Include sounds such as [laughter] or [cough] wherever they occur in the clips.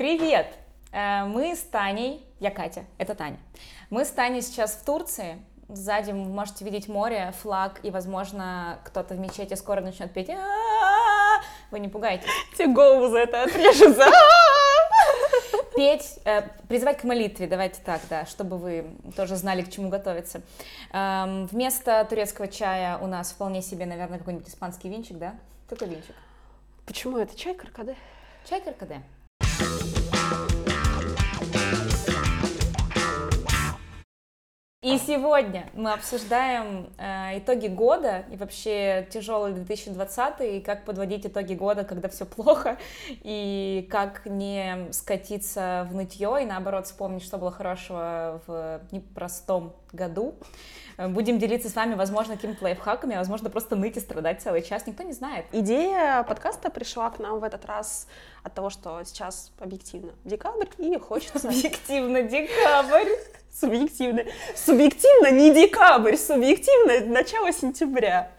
Привет! Э, Мы с Таней, я Катя, это Таня. Мы с Таней сейчас в Турции. Сзади вы можете видеть море, флаг, и, возможно, кто-то в мечети скоро начнет петь. Вы не пугайтесь. Тебе голову за это отрежется. [laughs] Петь, э, призывать к молитве, давайте так, да, чтобы вы тоже знали, к чему готовиться. Эм, Вместо турецкого чая у нас вполне себе, наверное, какой-нибудь испанский винчик, да? Какой винчик? Почему это чай каркаде? Чай каркаде. И сегодня мы обсуждаем э, итоги года и вообще тяжелый 2020 и как подводить итоги года, когда все плохо, и как не скатиться в нытье и наоборот вспомнить, что было хорошего в непростом году. Э, Будем делиться с вами, возможно, какими-то лайфхаками, а возможно, просто ныть и страдать целый час, никто не знает. Идея подкаста пришла к нам в этот раз от того, что сейчас объективно декабрь, и хочется... Объективно, декабрь. Субъективно. Субъективно не декабрь, субъективно начало сентября.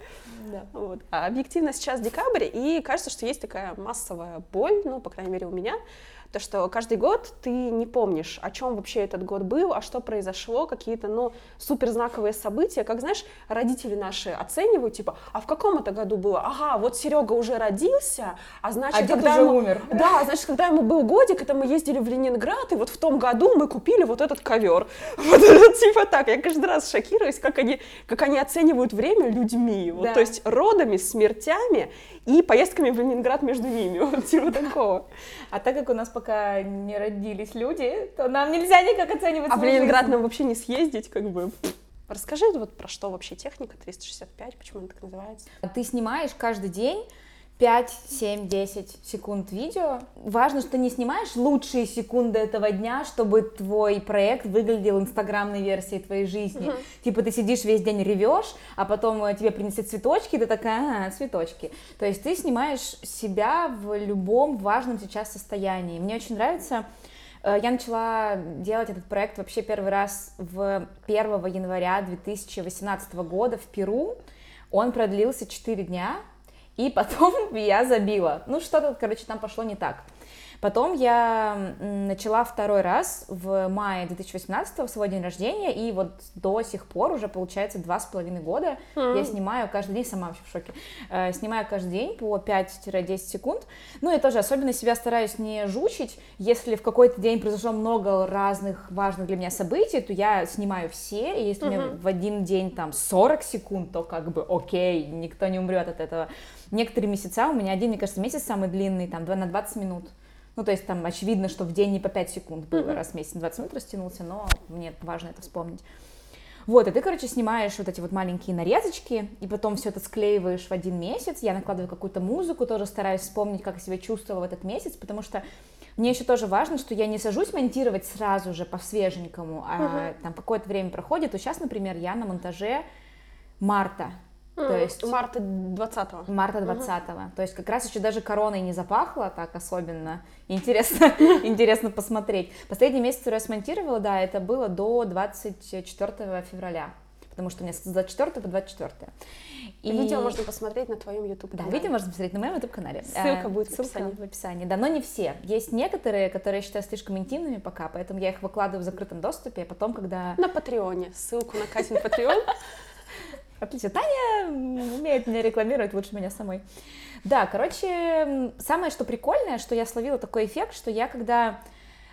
Да. Вот. А объективно сейчас декабрь, и кажется, что есть такая массовая боль, ну, по крайней мере, у меня, то, что каждый год ты не помнишь, о чем вообще этот год был, а что произошло, какие-то, ну, супер знаковые события, как, знаешь, родители наши оценивают, типа, а в каком это году было? Ага, вот Серега уже родился, а значит, А когда уже ему... умер. [laughs] Да, значит, когда ему был годик, это мы ездили в Ленинград, и вот в том году мы купили вот этот ковер. [laughs] Вот это типа так. Я каждый раз шокируюсь, как они, как они оценивают время людьми. Вот, Да. То есть родами, смертями и поездками в Ленинград между ними. [laughs] Вот типа такого. А так как у нас пока не родились люди, то нам нельзя никак оценивать А в Ленинград жизнь. нам вообще не съездить, как бы. Расскажи вот про что вообще техника 365, почему она так называется? Ты снимаешь каждый день 5, 7, 10 секунд видео. Важно, что ты не снимаешь лучшие секунды этого дня, чтобы твой проект выглядел инстаграмной версией твоей жизни. Типа ты сидишь весь день ревешь, а потом э, тебе принесли цветочки, и ты такая, а, цветочки. То есть ты снимаешь себя в любом важном сейчас состоянии. Мне очень нравится Э, Я начала делать этот проект вообще первый раз в 1 января 2018 года в Перу. Он продлился 4 дня, и потом [laughs] я забила. Ну, что-то, короче, там пошло не так. Потом я начала второй раз в мае 2018 в свой день рождения, и вот до сих пор уже, получается, два с половиной года я снимаю каждый день, сама вообще в шоке, э, снимаю каждый день по 5-10 секунд. Ну и тоже особенно себя стараюсь не жучить, если в какой-то день произошло много разных важных для меня событий, то я снимаю все, и если у меня в один день там 40 секунд, то как бы окей, никто не умрет от этого. Некоторые месяца, у меня один, мне кажется, месяц самый длинный, там, два- на 20 минут. Ну, то есть там очевидно, что в день не по 5 секунд было, раз в месяц на 20 минут растянулся, но мне важно это вспомнить. Вот, и ты, короче, снимаешь вот эти вот маленькие нарезочки, и потом все это склеиваешь в один месяц. Я накладываю какую-то музыку, тоже стараюсь вспомнить, как я себя чувствовала в этот месяц, потому что мне еще тоже важно, что я не сажусь монтировать сразу же по-свеженькому, а там какое-то время проходит. Вот сейчас, например, я на монтаже марта. То есть Марта 20 марта 20-го. То есть как раз еще даже короной не запахло так особенно. Интересно, [laughs] интересно посмотреть. Последний месяц, который я смонтировала, да, это было до 24 февраля. Потому что у меня с 24 по 24. И видео можно посмотреть на твоем YouTube Да, видео можно посмотреть на моем YouTube-канале. Ссылка А, будет в ссылка описании. в описании. Да, но не все. Есть некоторые, которые я считаю слишком интимными пока, поэтому я их выкладываю в закрытом доступе, а потом, когда... На Патреоне. Ссылку на Катин Патреон. Отлично. Таня умеет меня рекламировать лучше меня самой. Да, короче, самое что прикольное, что я словила такой эффект, что я когда,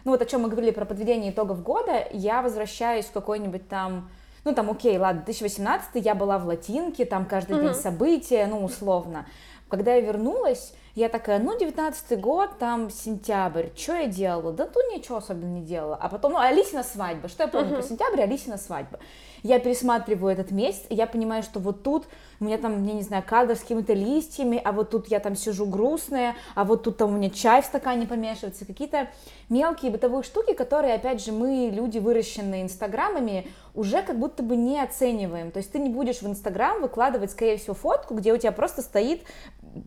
ну вот о чем мы говорили про подведение итогов года, я возвращаюсь в какой-нибудь там, ну там, окей, ладно, 2018 я была в латинке, там каждый день события, ну условно. Когда я вернулась, я такая, ну, 19 год, там, сентябрь, что я делала? Да тут ничего особенно не делала. А потом, ну, Алисина свадьба, что я помню про сентябрь, Алисина свадьба. Я пересматриваю этот месяц, и я понимаю, что вот тут у меня там, я не знаю, кадр с какими-то листьями, а вот тут я там сижу грустная, а вот тут там у меня чай в стакане помешивается, какие-то мелкие бытовые штуки, которые, опять же, мы, люди, выращенные инстаграмами, уже как будто бы не оцениваем. То есть ты не будешь в инстаграм выкладывать, скорее всего, фотку, где у тебя просто стоит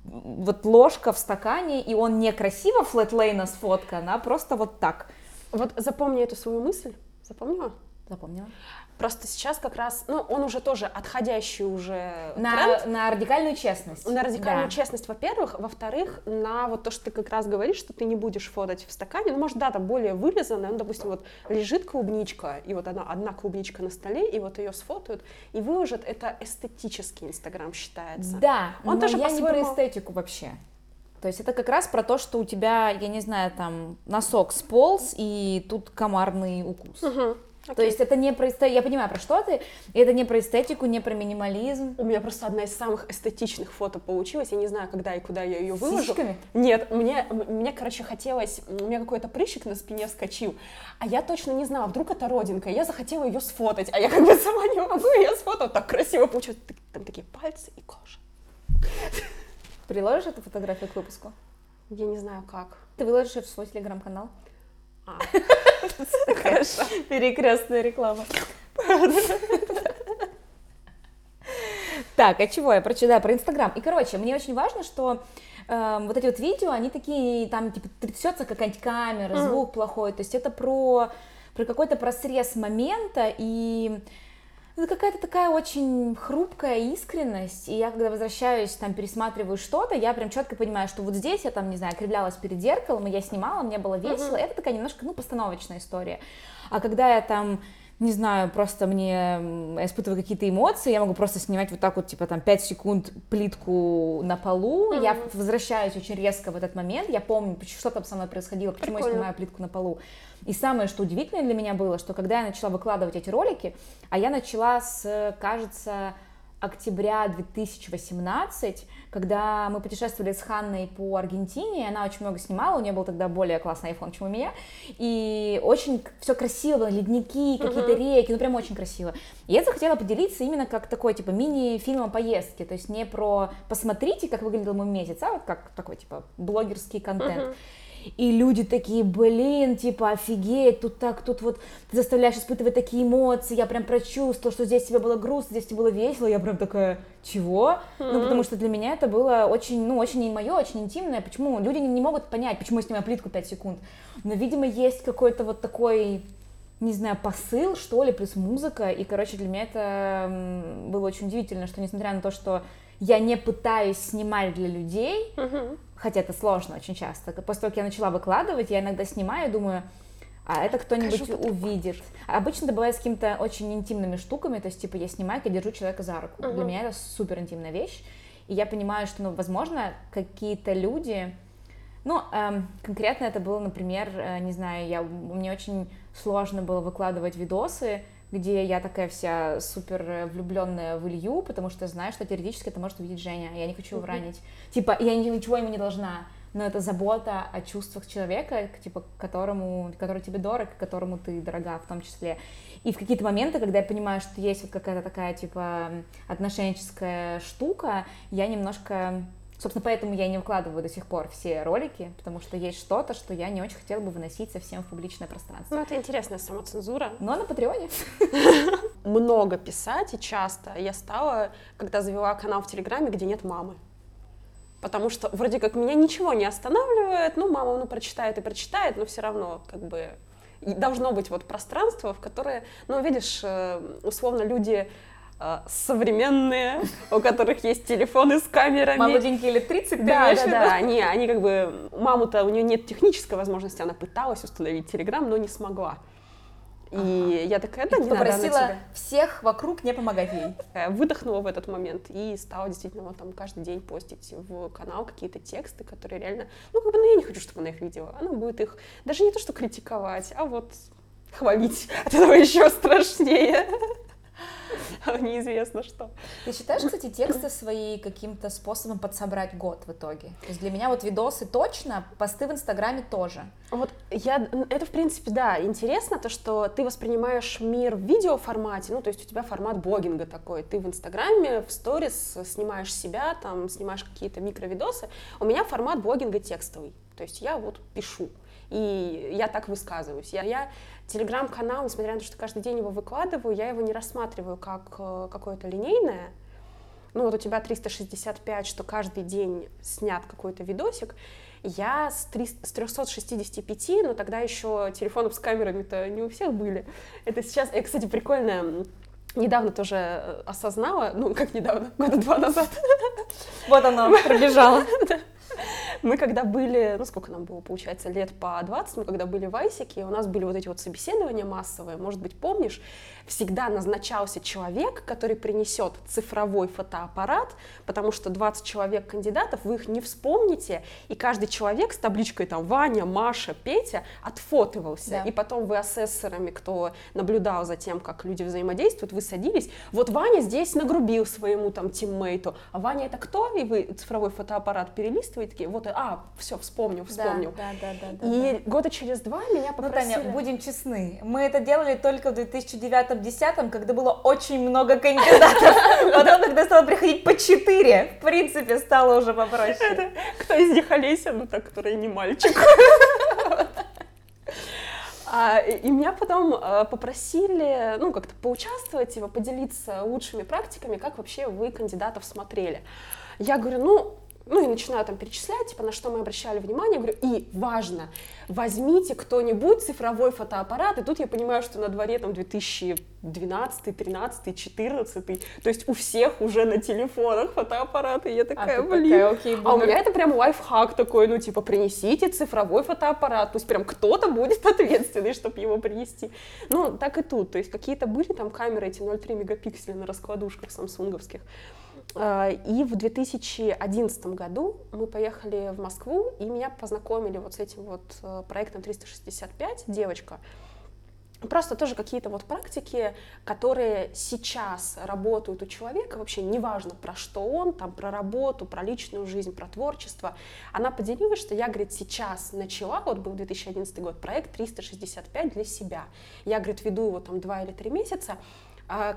вот ложка в стакане, и он не красиво флетлейна сфоткан, а просто вот так. Вот запомни эту свою мысль. Запомнила? Запомнила. Просто сейчас как раз, ну, он уже тоже отходящий уже На, тренд. на радикальную честность. На радикальную Да. честность, во-первых. Во-вторых, на вот то, что ты как раз говоришь, что ты не будешь фотать в стакане. Ну, может, да, там более вылизанная. Ну, допустим, вот лежит клубничка, и вот она, одна клубничка на столе, и вот ее сфотают, и выложат. Это эстетический Инстаграм считается. Да, Он но тоже я не про эстетику вообще. То есть это как раз про то, что у тебя, я не знаю, там носок сполз, и тут комарный укус. Мгм. То есть это не про эстетику, я понимаю, про что ты, и это не про эстетику, не про минимализм. У меня просто одна из самых эстетичных фото получилась. Я не знаю, когда и куда я ее выложу. сиськами? Нет, мне, мне, короче, хотелось, у меня какой-то прыщик на спине вскочил, а я точно не знала, вдруг это родинка, и я захотела ее сфотать, а я как бы сама не могу, и я сфотала, так красиво получилось, там такие пальцы и кожа. Приложишь эту фотографию к выпуску? Я не знаю как. Ты выложишь ее в свой телеграм-канал? А, [laughs] Хорошо. Перекрестная реклама. [laughs] Так, а чего я прочитала про Инстаграм? И, короче, мне очень важно, что эм, вот эти вот видео, они такие, там, типа, трясется какая-нибудь камера, звук плохой, то есть это про, про какой-то просрез момента, и это какая-то такая очень хрупкая искренность, и я, когда возвращаюсь, там, пересматриваю что-то, я прям четко понимаю, что вот здесь я, там, не знаю, кривлялась перед зеркалом, и я снимала, мне было весело, это такая немножко, ну, постановочная история. А когда я там не знаю, просто мне я испытываю какие-то эмоции, я могу просто снимать вот так вот, типа там 5 секунд плитку на полу, я Мгм. возвращаюсь очень резко в этот момент, я помню, что там со мной происходило, почему я Прикольно. снимаю плитку на полу. И самое, что удивительное для меня было, что когда я начала выкладывать эти ролики, а я начала с, кажется, октября 2018, когда мы путешествовали с Ханной по Аргентине, она очень много снимала, у нее был тогда более классный iPhone, чем у меня, и очень все красиво, было, ледники, какие-то реки, ну прям очень красиво. И я захотела поделиться именно как такой, типа, мини-фильм о поездке, то есть не про «посмотрите, как выглядел мой месяц», а вот как такой, типа, блогерский контент. И люди такие, блин, типа, офигеть, тут так, тут вот ты заставляешь испытывать такие эмоции, я прям прочувствовала, что здесь тебе было грустно, здесь тебе было весело, я прям такая, чего? Ну, потому что для меня это было очень, ну, очень мое, очень интимное, почему? Люди не, не могут понять, почему я снимаю плитку 5 секунд, но, видимо, есть какой-то вот такой, не знаю, посыл, что ли, плюс музыка, и, короче, для меня это было очень удивительно, что, несмотря на то, что я не пытаюсь снимать для людей, Мгм. Хотя это сложно очень часто. После того, как я начала выкладывать, я иногда снимаю и думаю, а это кто-нибудь увидит. Обычно это бывает с какими-то очень интимными штуками, то есть, типа, я снимаю, я держу человека за руку. Для Мгм. меня это супер интимная вещь, и я понимаю, что, ну, возможно, какие-то люди... Ну, эм, конкретно это было, например, э, не знаю, я, мне очень сложно было выкладывать видосы, где я такая вся супер влюбленная в Илью, потому что знаю, что теоретически это может увидеть Женя, а я не хочу его ранить. Типа, я ни- ничего ему не должна, но это забота о чувствах человека, типа, которому, который тебе дорог, которому ты дорога в том числе. И в какие-то моменты, когда я понимаю, что есть вот какая-то такая, типа, отношенческая штука, я немножко... Собственно, поэтому я не выкладываю до сих пор все ролики, потому что есть что-то, что я не очень хотела бы выносить совсем в публичное пространство. Ну, это интересная самоцензура. Но на Патреоне. [laughs] Много писать и часто я стала, когда завела канал в Телеграме, где нет мамы. Потому что вроде как меня ничего не останавливает, ну, мама, ну, прочитает и прочитает, но все равно, как бы, должно быть вот пространство, в которое, ну, видишь, э, условно, люди современные, у которых есть телефоны с камерами. Молоденькие лет 30, ты Да, имеешь да, виду? да, они, они как бы, маму-то, у нее нет технической возможности, она пыталась установить Телеграм, но не смогла. И я такая, да, не надо, она Попросила тебе. всех вокруг не помогать ей. Э, выдохнула в этот момент и стала действительно вот там каждый день постить в канал какие-то тексты, которые реально, ну как бы, ну я не хочу, чтобы она их видела, она будет их даже не то что критиковать, а вот хвалить, от этого [laughs] еще страшнее. [laughs] Неизвестно что. Ты считаешь, кстати, тексты [coughs] свои каким-то способом подсобрать год в итоге? То есть для меня вот видосы точно, посты в Инстаграме тоже. Вот я, это в принципе, да, интересно, то, что ты воспринимаешь мир в видеоформате, ну, то есть у тебя формат блогинга такой, ты в Инстаграме, в сторис снимаешь себя, там, снимаешь какие-то микровидосы, у меня формат блогинга текстовый, то есть я вот пишу, и я так высказываюсь. Я, я телеграм-канал, несмотря на то, что каждый день его выкладываю, я его не рассматриваю как э, какое-то линейное, ну вот у тебя 365, что каждый день снят какой-то видосик, я с, 3, с 365, но тогда еще телефонов с камерами-то не у всех были. Это сейчас, и, кстати, прикольно, недавно тоже э, осознала, ну, как недавно, года два назад. Вот оно, пробежало. [laughs] [laughs] Мы когда были, ну сколько нам было, получается, лет по 20, мы когда были в Айсике, у нас были вот эти вот собеседования массовые, может быть, помнишь, всегда назначался человек, который принесет цифровой фотоаппарат, потому что 20 человек кандидатов, вы их не вспомните, и каждый человек с табличкой там Ваня, Маша, Петя отфотывался, да. и потом вы асессорами, кто наблюдал за тем, как люди взаимодействуют, вы садились, вот Ваня здесь нагрубил своему там тиммейту, а Ваня это кто? И вы цифровой фотоаппарат перелистываете, такие, вот а, все, вспомнил, вспомнил. Да, да, да, да, и да. года через два меня попросили... Ну, Таня, будем честны, мы это делали только в 2009-2010, когда было очень много кандидатов. [laughs] Потом, когда стало приходить по четыре, в принципе, стало уже попроще. Кто из них Олеся, ну так, который не мальчик. [laughs] А, и меня потом а, попросили, ну, как-то поучаствовать, его поделиться лучшими практиками, как вообще вы кандидатов смотрели. Я говорю, ну, ну и начинаю там перечислять, типа, на что мы обращали внимание, говорю, и важно, возьмите кто-нибудь цифровой фотоаппарат, и тут я понимаю, что на дворе там 2012, 13, 14, то есть у всех уже на телефонах фотоаппараты, я такая, а блин, такая, окей, а у меня это прям лайфхак такой, ну типа, принесите цифровой фотоаппарат, пусть прям кто-то будет [laughs] ответственный, чтобы его принести. Ну, так и тут, то есть какие-то были там камеры эти 0,3 мегапикселя на раскладушках самсунговских, а, и в 2011 году мы поехали в Москву, и меня познакомили вот с этим вот э, проектом 365, девочка. Просто тоже какие-то вот практики, которые сейчас работают у человека, вообще неважно про что он, там про работу, про личную жизнь, про творчество. Она поделилась, что я, говорит, сейчас начала, вот был 2011 год, проект 365 для себя. Я, говорит, веду его там два или три месяца, а,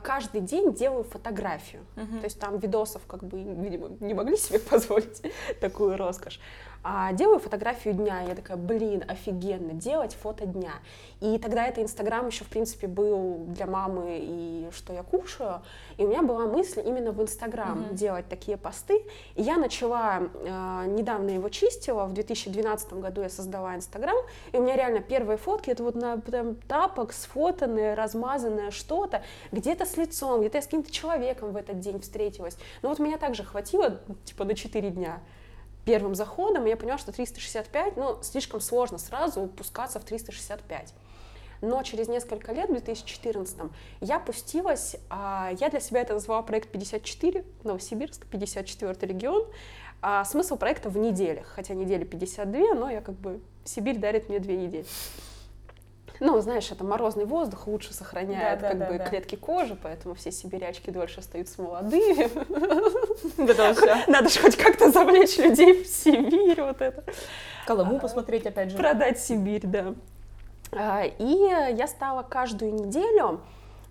каждый день делаю фотографию. Uh-huh. То есть там видосов как бы, видимо, не могли себе [laughs] позволить такую роскошь а, делаю фотографию дня, я такая, блин, офигенно, делать фото дня. И тогда это Инстаграм еще, в принципе, был для мамы и что я кушаю, и у меня была мысль именно в Инстаграм mm-hmm. делать такие посты, и я начала, э, недавно его чистила, в 2012 году я создала Инстаграм, и у меня реально первые фотки, это вот на прям тапок сфотанное, размазанное что-то, где-то с лицом, где-то я с каким-то человеком в этот день встретилась. Но вот меня также хватило, типа, на 4 дня первым заходом, я поняла, что 365, ну, слишком сложно сразу упускаться в 365. Но через несколько лет, в 2014, я пустилась, а, я для себя это назвала проект 54, Новосибирск, 54 регион. А смысл проекта в неделях, хотя недели 52, но я как бы, Сибирь дарит мне две недели. Ну, знаешь, это морозный воздух лучше сохраняет да, как да, бы да. клетки кожи, поэтому все сибирячки дольше остаются молодыми. [laughs] Надо же хоть как-то завлечь людей в Сибирь, вот это. Колыму посмотреть опять же. Продать Сибирь, да. А, и я стала каждую неделю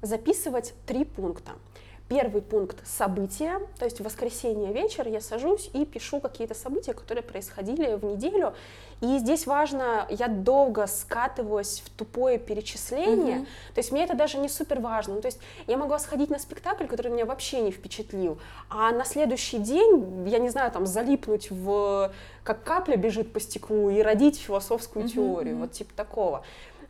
записывать три пункта. Первый пункт — события, то есть в воскресенье вечер я сажусь и пишу какие-то события, которые происходили в неделю. И здесь важно, я долго скатываюсь в тупое перечисление, mm-hmm. то есть мне это даже не супер важно. Ну, то есть я могла сходить на спектакль, который меня вообще не впечатлил, а на следующий день, я не знаю, там залипнуть в как капля бежит по стеклу и родить философскую mm-hmm. теорию, вот типа такого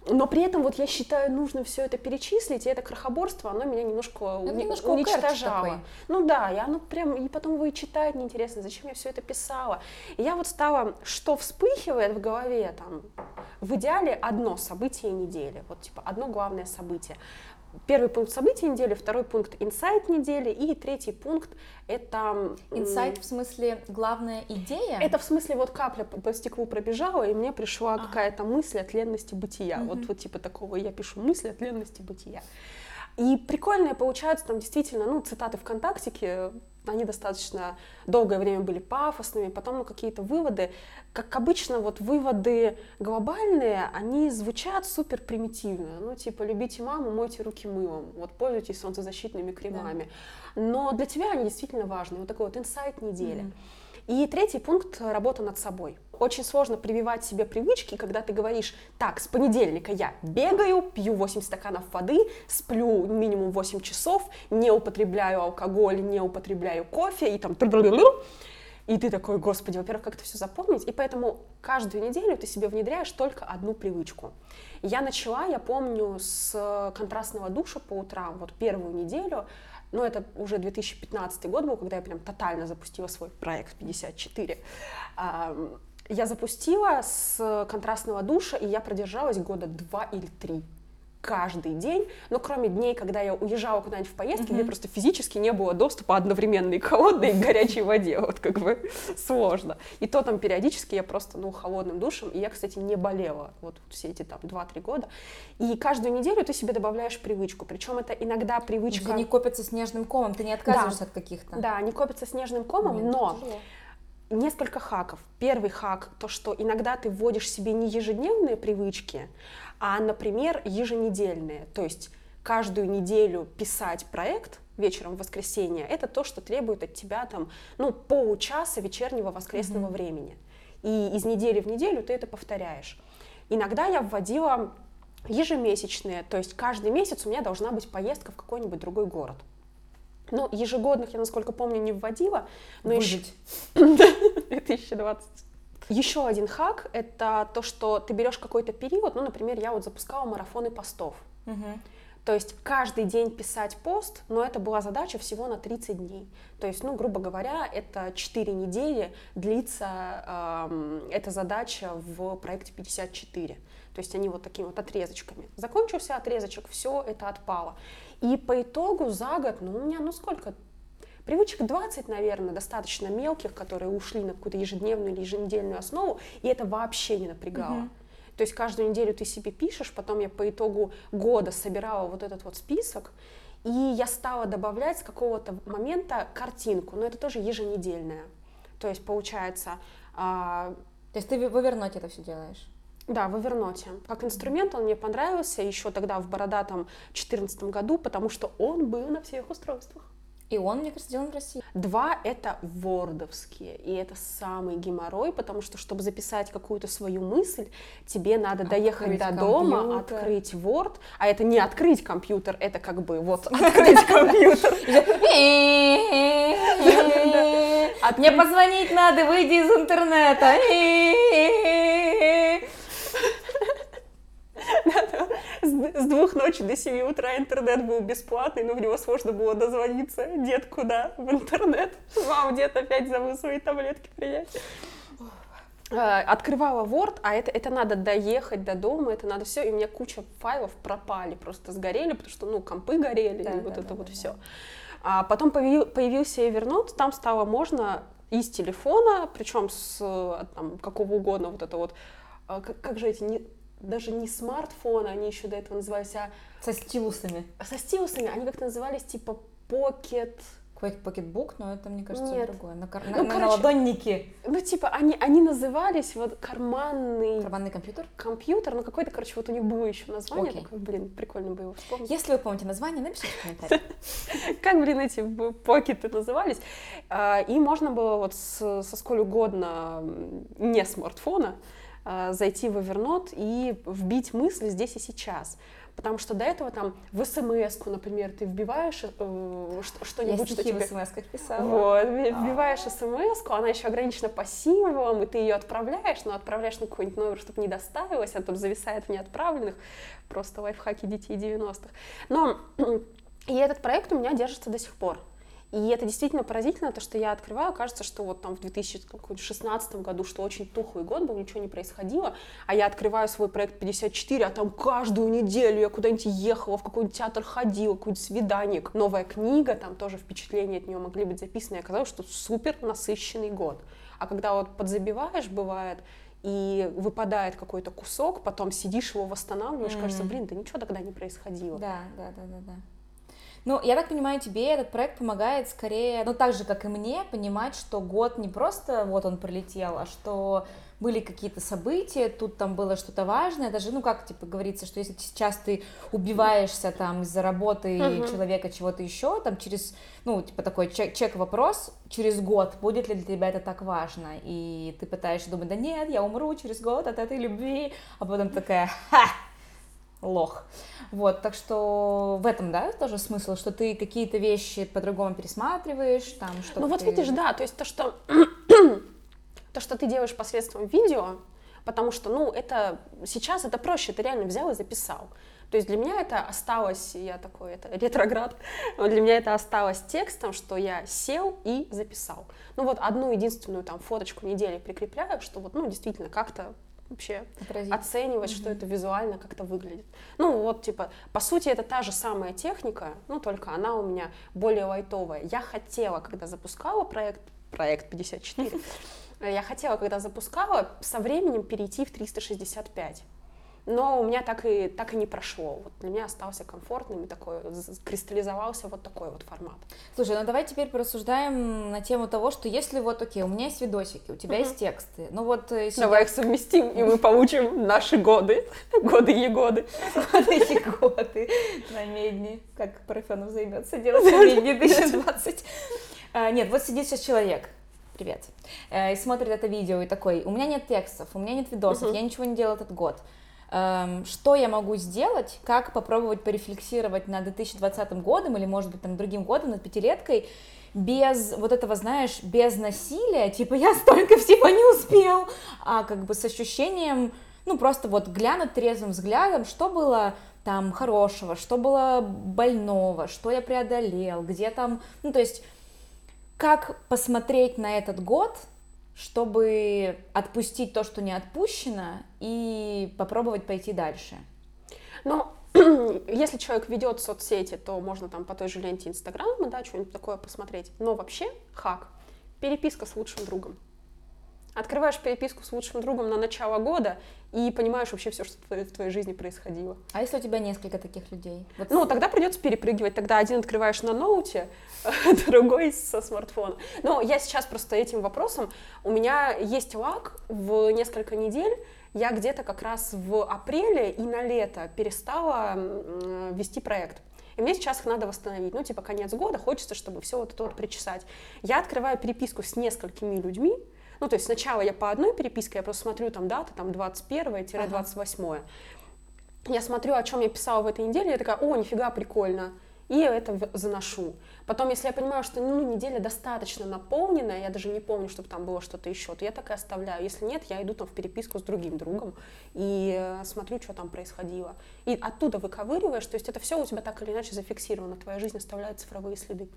но при этом вот я считаю нужно все это перечислить, и это крохоборство, оно меня немножко, это немножко уничтожало. Ну да, и оно прям, и потом его и читать неинтересно, зачем я все это писала. И я вот стала, что вспыхивает в голове, там, в идеале одно событие недели, вот типа одно главное событие первый пункт событий недели, второй пункт инсайт недели и третий пункт это... Инсайт в смысле главная идея? Это в смысле вот капля по стеклу пробежала, и мне пришла ага. какая-то мысль от ленности бытия. Угу. Вот, вот типа такого я пишу мысли от ленности бытия. И прикольные получаются там действительно, ну, цитаты ВКонтактике, они достаточно долгое время были пафосными, потом ну, какие-то выводы. Как обычно, вот выводы глобальные, они звучат супер примитивно. Ну, типа, любите маму, мойте руки мылом, вот пользуйтесь солнцезащитными кремами. Да. Но для тебя они действительно важны. Вот такой вот инсайт недели. Mm-hmm. И третий пункт — работа над собой. Очень сложно прививать себе привычки, когда ты говоришь, так, с понедельника я бегаю, пью 8 стаканов воды, сплю минимум 8 часов, не употребляю алкоголь, не употребляю кофе и там И ты такой, господи, во-первых, как это все запомнить? И поэтому каждую неделю ты себе внедряешь только одну привычку. Я начала, я помню, с контрастного душа по утрам, вот первую неделю, но это уже 2015 год был, когда я прям тотально запустила свой проект 54. Я запустила с контрастного душа, и я продержалась года два или три каждый день, но кроме дней, когда я уезжала куда-нибудь в поездки, mm-hmm. где просто физически не было доступа одновременно и к холодной, и к горячей воде, вот как бы сложно. И то там периодически я просто, ну, холодным душем, и я, кстати, не болела вот все эти там 2-3 года. И каждую неделю ты себе добавляешь привычку, причем это иногда привычка... Они копятся снежным комом, ты не отказываешься да. от каких-то. Да, они копятся снежным комом, Блин, но... Тяжело несколько хаков. Первый хак то, что иногда ты вводишь себе не ежедневные привычки, а, например, еженедельные. То есть каждую неделю писать проект вечером в воскресенье, это то, что требует от тебя там, ну, получаса вечернего воскресного mm-hmm. времени. И из недели в неделю ты это повторяешь. Иногда я вводила ежемесячные, то есть каждый месяц у меня должна быть поездка в какой-нибудь другой город. Ну, ежегодных я, насколько помню, не вводила. Но Выжить. Еще... 2020. Еще один хак — это то, что ты берешь какой-то период, ну, например, я вот запускала марафоны постов. Угу. То есть каждый день писать пост, но это была задача всего на 30 дней. То есть, ну, грубо говоря, это 4 недели длится э, эта задача в проекте 54. То есть они вот такими вот отрезочками. Закончился отрезочек, все, это отпало. И по итогу за год, ну, у меня, ну, сколько? Привычек 20, наверное, достаточно мелких, которые ушли на какую-то ежедневную или еженедельную основу, и это вообще не напрягало. Uh-huh. То есть каждую неделю ты себе пишешь, потом я по итогу года собирала вот этот вот список, и я стала добавлять с какого-то момента картинку, но это тоже еженедельная. То есть получается... А... То есть ты в Evernote это все делаешь? Да, в Evernote. Как инструмент он мне понравился еще тогда в бородатом 2014 году, потому что он был на всех устройствах. И он, мне кажется, сделан в России. Два — это вордовские, и это самый геморрой, потому что, чтобы записать какую-то свою мысль, тебе надо открыть доехать до компьютер. дома, открыть Word, а это не открыть компьютер, это как бы вот [laughs] открыть компьютер. [laughs] [laughs] Мне позвонить надо, выйди из интернета. С двух ночи до семи утра интернет был бесплатный, но в него сложно было дозвониться. Дед, куда? В интернет. Мам, дед опять забыл свои таблетки принять а, открывала Word, а это, это надо доехать до дома, это надо все, и у меня куча файлов пропали, просто сгорели, потому что, ну, компы горели, да, и да, вот да, это да, вот да. все. А потом появил, появился Evernote, там стало можно из телефона, причем с там, какого угодно вот это вот, а, как, как же эти, не, даже не смартфоны, они еще до этого назывались, а... Со стилусами. Со стилусами, они как-то назывались типа Pocket... Pocketbook, но это, мне кажется, Нет. другое. На, кар... ну, на, короче, на ладонники. Ну, типа, они, они назывались вот карманный... Карманный компьютер? Компьютер, ну, какой-то, короче, вот у них было еще название, okay. такое, блин, прикольно было его вспомнить. Если вы помните название, напишите в комментариях. [laughs] Как, блин, эти покеты назывались. А, и можно было вот со сколь угодно не смартфона зайти в Evernote и вбить мысли здесь и сейчас. Потому что до этого там в смс например, ты вбиваешь э, что-нибудь, Я что тебе... в смс писала. Вот, вбиваешь смс она еще ограничена по символам, и ты ее отправляешь, но отправляешь на какой-нибудь номер, чтобы не доставилось, а тут зависает в неотправленных. Просто лайфхаки детей 90-х. Но и этот проект у меня держится до сих пор. И это действительно поразительно, то, что я открываю, кажется, что вот там в 2016 году, что очень тухлый год был, ничего не происходило, а я открываю свой проект 54, а там каждую неделю я куда-нибудь ехала, в какой-нибудь театр ходила, какой-нибудь свиданик, новая книга, там тоже впечатления от нее могли быть записаны, и оказалось, что супер насыщенный год. А когда вот подзабиваешь, бывает, и выпадает какой-то кусок, потом сидишь его восстанавливаешь, mm-hmm. кажется, блин, да ничего тогда не происходило. Да, да, да, да, да. Ну, я так понимаю, тебе этот проект помогает скорее, ну, так же, как и мне, понимать, что год не просто вот он пролетел, а что были какие-то события, тут там было что-то важное, даже, ну, как, типа, говорится, что если сейчас ты убиваешься там из-за работы uh-huh. человека чего-то еще, там, через, ну, типа, такой чек- чек-вопрос, через год, будет ли для тебя это так важно, и ты пытаешься думать, да нет, я умру через год от этой любви, а потом такая, ха, лох. Вот, так что в этом, да, тоже смысл, что ты какие-то вещи по-другому пересматриваешь, там, что Ну вот ты... видишь, да, то есть то, что [clears throat] то, что ты делаешь посредством видео, потому что, ну, это сейчас это проще, ты реально взял и записал. То есть для меня это осталось, я такой, это ретроград, [laughs] для меня это осталось текстом, что я сел и записал. Ну вот одну единственную там фоточку недели прикрепляю, что вот, ну, действительно, как-то вообще Отразить. оценивать, mm-hmm. что это визуально как-то выглядит. Ну вот, типа, по сути, это та же самая техника, ну только она у меня более лайтовая. Я хотела, когда запускала проект, проект 54, [laughs] я хотела, когда запускала, со временем перейти в 365 но у меня так и, так и не прошло. Вот для меня остался комфортным и такой, кристаллизовался вот такой вот формат. Слушай, ну давай теперь порассуждаем на тему того, что если вот, окей, у меня есть видосики, у тебя uh-huh. есть тексты, ну вот... Э, если давай их совместим, и мы получим наши годы, [laughs] годы егоды. Годы егоды на медне, как Парфенов займется делать на медне 2020. А, нет, вот сидит сейчас человек, привет, э, и смотрит это видео и такой, у меня нет текстов, у меня нет видосов, я ничего не делал этот год что я могу сделать, как попробовать порефлексировать над 2020 годом или, может быть, там, другим годом, над пятилеткой, без вот этого, знаешь, без насилия, типа я столько всего не успел, а как бы с ощущением, ну, просто вот глянуть трезвым взглядом, что было там хорошего, что было больного, что я преодолел, где там, ну, то есть, как посмотреть на этот год чтобы отпустить то, что не отпущено, и попробовать пойти дальше? Ну, [clears throat] если человек ведет соцсети, то можно там по той же ленте Инстаграма, да, что-нибудь такое посмотреть. Но вообще хак — переписка с лучшим другом. Открываешь переписку с лучшим другом на начало года и понимаешь вообще все, что в твоей жизни происходило. А если у тебя несколько таких людей? Вот... Ну, тогда придется перепрыгивать. Тогда один открываешь на ноуте, [laughs] другой со смартфона. Но я сейчас просто этим вопросом, у меня есть лак в несколько недель, я где-то как раз в апреле и на лето перестала вести проект. И мне сейчас их надо восстановить. Ну, типа, конец года, хочется, чтобы все вот это вот причесать. Я открываю переписку с несколькими людьми, ну, то есть сначала я по одной переписке, я просто смотрю там даты, там 21-28. Ага. Я смотрю, о чем я писала в этой неделе, я такая, о, нифига, прикольно. И это заношу. Потом, если я понимаю, что ну, неделя достаточно наполненная, я даже не помню, чтобы там было что-то еще, то я так и оставляю. Если нет, я иду там в переписку с другим другом и э, смотрю, что там происходило. И оттуда выковыриваешь, то есть это все у тебя так или иначе зафиксировано, твоя жизнь оставляет цифровые следы.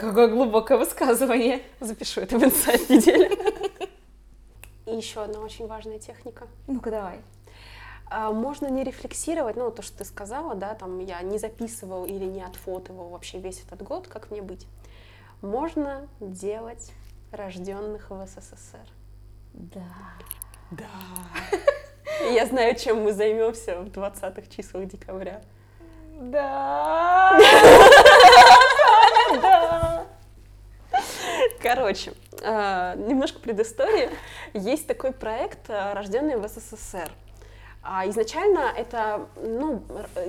Какое глубокое высказывание. Запишу это в инсайт недели. И еще одна очень важная техника. Ну-ка давай. А, можно не рефлексировать, ну, то, что ты сказала, да, там, я не записывал или не отфотывал вообще весь этот год, как мне быть. Можно делать рожденных в СССР. Да. Да. [laughs] Я знаю, чем мы займемся в 20-х числах декабря. Да. Да. [laughs] Короче, а, немножко предыстории. Есть такой проект, а, рожденный в СССР. А изначально это, ну,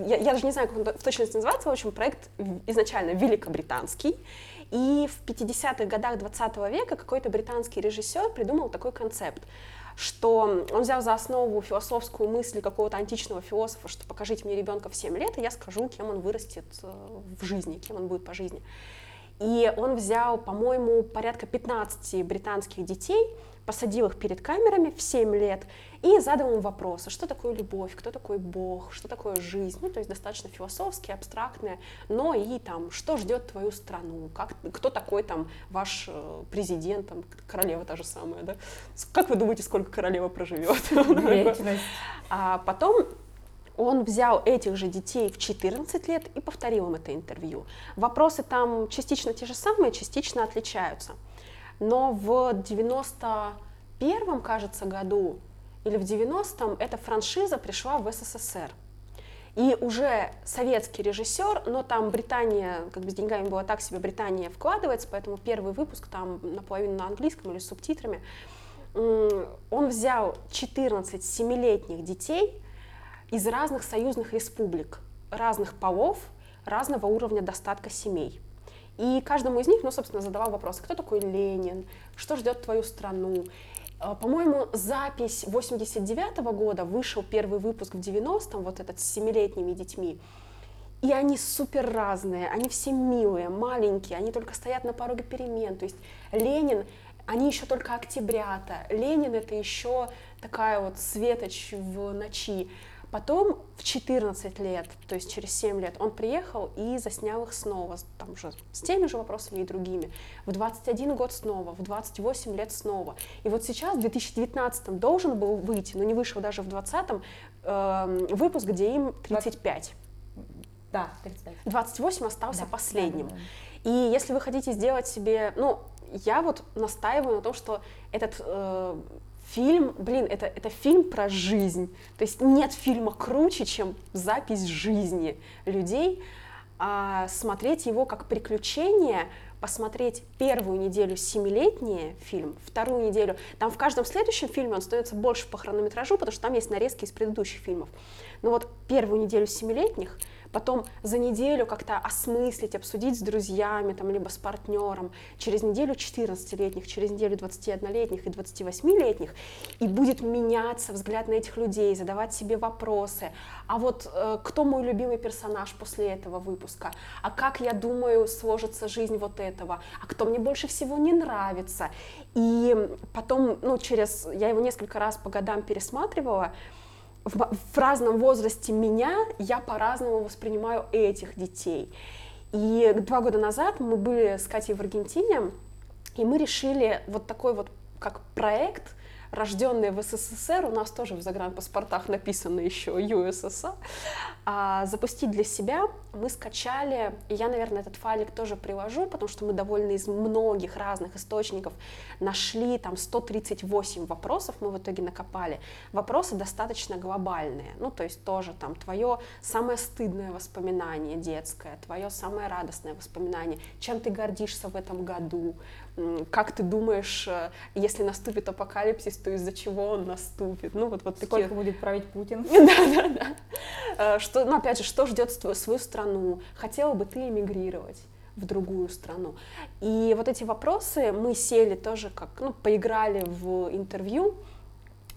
я, я даже не знаю, как он в точности называется, в общем, проект изначально великобританский. И в 50-х годах 20 века какой-то британский режиссер придумал такой концепт что он взял за основу философскую мысль какого-то античного философа, что покажите мне ребенка в 7 лет, и я скажу, кем он вырастет э, в жизни, кем он будет по жизни. И он взял, по-моему, порядка 15 британских детей, посадил их перед камерами в 7 лет и задал им вопросы, что такое любовь, кто такой Бог, что такое жизнь, ну, то есть достаточно философские, абстрактные, но и там, что ждет твою страну, как, кто такой там ваш э, президент, там, королева та же самая, да, как вы думаете, сколько королева проживет? [laughs] А потом он взял этих же детей в 14 лет и повторил им это интервью. Вопросы там частично те же самые, частично отличаются. Но в 91 кажется, году или в 90-м эта франшиза пришла в СССР. И уже советский режиссер, но там Британия, как бы с деньгами было так себе, Британия вкладывается, поэтому первый выпуск там наполовину на английском или с субтитрами. Он взял 14 семилетних детей из разных союзных республик, разных полов, разного уровня достатка семей. И каждому из них, ну, собственно, задавал вопрос, кто такой Ленин, что ждет твою страну. А, по-моему, запись 89 -го года, вышел первый выпуск в 90-м, вот этот с семилетними детьми. И они супер разные, они все милые, маленькие, они только стоят на пороге перемен. То есть Ленин, они еще только октябрята. Ленин это еще такая вот светоч в ночи. Потом в 14 лет, то есть через 7 лет, он приехал и заснял их снова, там уже с теми же вопросами и другими. В 21 год снова, в 28 лет снова. И вот сейчас, в 2019 должен был выйти, но не вышел даже в 2020 э, выпуск, где им 35. Да, 35. 28 остался Да, последним. да, да, И если вы хотите сделать себе, ну, я вот настаиваю на том, что этот э, фильм, блин, это, это фильм про жизнь. То есть нет фильма круче, чем запись жизни людей. А смотреть его как приключение, посмотреть первую неделю семилетний фильм, вторую неделю, там в каждом следующем фильме он становится больше по хронометражу, потому что там есть нарезки из предыдущих фильмов. Но вот первую неделю семилетних — потом за неделю как-то осмыслить, обсудить с друзьями, там, либо с партнером, через неделю 14-летних, через неделю 21-летних и 28-летних, и будет меняться взгляд на этих людей, задавать себе вопросы, а вот э, кто мой любимый персонаж после этого выпуска, а как я думаю сложится жизнь вот этого, а кто мне больше всего не нравится, и потом, ну, через, я его несколько раз по годам пересматривала, в, в разном возрасте меня я по-разному воспринимаю этих детей. И два года назад мы были с Катей в Аргентине, и мы решили вот такой вот как проект рожденные в СССР, у нас тоже в загранпаспортах написано еще ЮССР, а, запустить для себя. Мы скачали, и я, наверное, этот файлик тоже привожу, потому что мы довольно из многих разных источников нашли там 138 вопросов, мы в итоге накопали. Вопросы достаточно глобальные, ну, то есть тоже там твое самое стыдное воспоминание детское, твое самое радостное воспоминание, чем ты гордишься в этом году, как ты думаешь, э, если наступит апокалипсис, то из-за чего он наступит? Ну, вот, вот Сколько такие... будет править Путин? [laughs] Да, да, да. Э, Что, ну, опять же, что ждет свою страну? Хотела бы ты эмигрировать? в другую страну. И вот эти вопросы мы сели тоже как, ну, поиграли в интервью,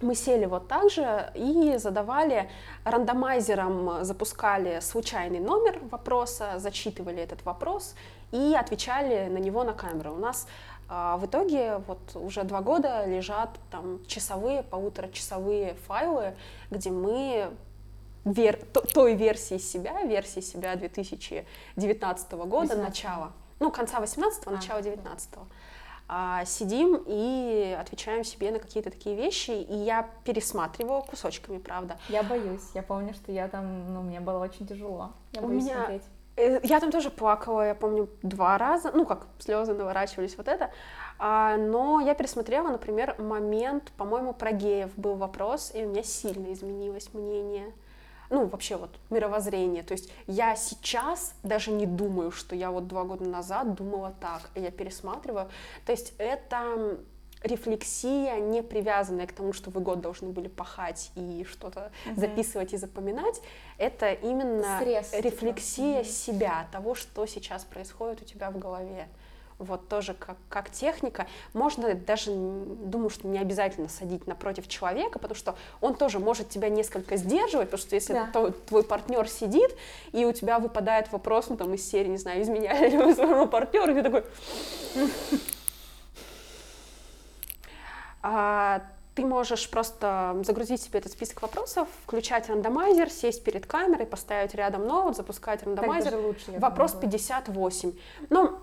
мы сели вот так же и задавали рандомайзером, запускали случайный номер вопроса, зачитывали этот вопрос и отвечали на него на камеру. У нас а, в итоге вот уже два года лежат там часовые, полуторачасовые файлы, где мы вер, той версии себя, версии себя 2019 года, 18. начала, ну, конца 18 а, начала 19 а, сидим и отвечаем себе на какие-то такие вещи, и я пересматриваю кусочками, правда. Я боюсь, я помню, что я там, ну, мне было очень тяжело. Я У меня... смотреть. Э, я там тоже плакала, я помню, два раза, ну, как слезы наворачивались, вот это. А, но я пересмотрела, например, момент, по-моему, про геев был вопрос, и у меня сильно изменилось мнение ну, вообще вот мировоззрение. То есть я сейчас даже не думаю, что я вот два года назад думала так, я пересматриваю. То есть это рефлексия, не привязанная к тому, что вы год должны были пахать и что-то угу. записывать и запоминать, это именно Стресс, типа. рефлексия типа. себя, того, что сейчас происходит у тебя в голове вот тоже как, как техника. Можно даже, думаю, что не обязательно садить напротив человека, потому что он тоже может тебя несколько сдерживать, потому что если да. то, твой партнер сидит, и у тебя выпадает вопрос, ну там из серии, не знаю, изменяли ли вы своему партнеру, и ты такой... А, ты можешь просто загрузить себе этот список вопросов, включать рандомайзер, сесть перед камерой, поставить рядом ноут, запускать рандомайзер. Лучше, Вопрос думаю. 58. Ну,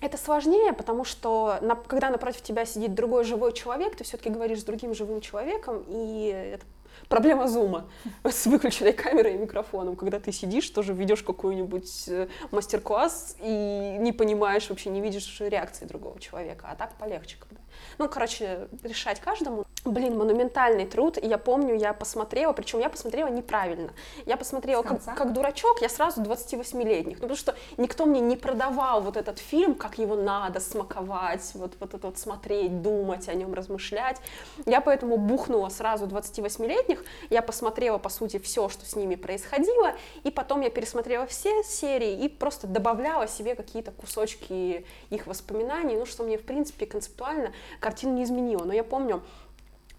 это сложнее, потому что на, когда напротив тебя сидит другой живой человек, ты все-таки говоришь с другим живым человеком, и это проблема зума [laughs] с выключенной камерой и микрофоном, когда ты сидишь, тоже ведешь какой-нибудь э, мастер-класс и не понимаешь, вообще не видишь реакции другого человека, а так полегче, когда ну, короче, решать каждому. Блин, монументальный труд. И я помню, я посмотрела, причем я посмотрела неправильно. Я посмотрела как, как дурачок, я сразу 28-летних. Ну, потому что никто мне не продавал вот этот фильм, как его надо смаковать, вот, вот это вот смотреть, думать о нем, размышлять. Я поэтому бухнула сразу 28-летних. Я посмотрела, по сути, все, что с ними происходило. И потом я пересмотрела все серии и просто добавляла себе какие-то кусочки их воспоминаний, ну, что мне, в принципе, концептуально картину не изменила. Но я помню,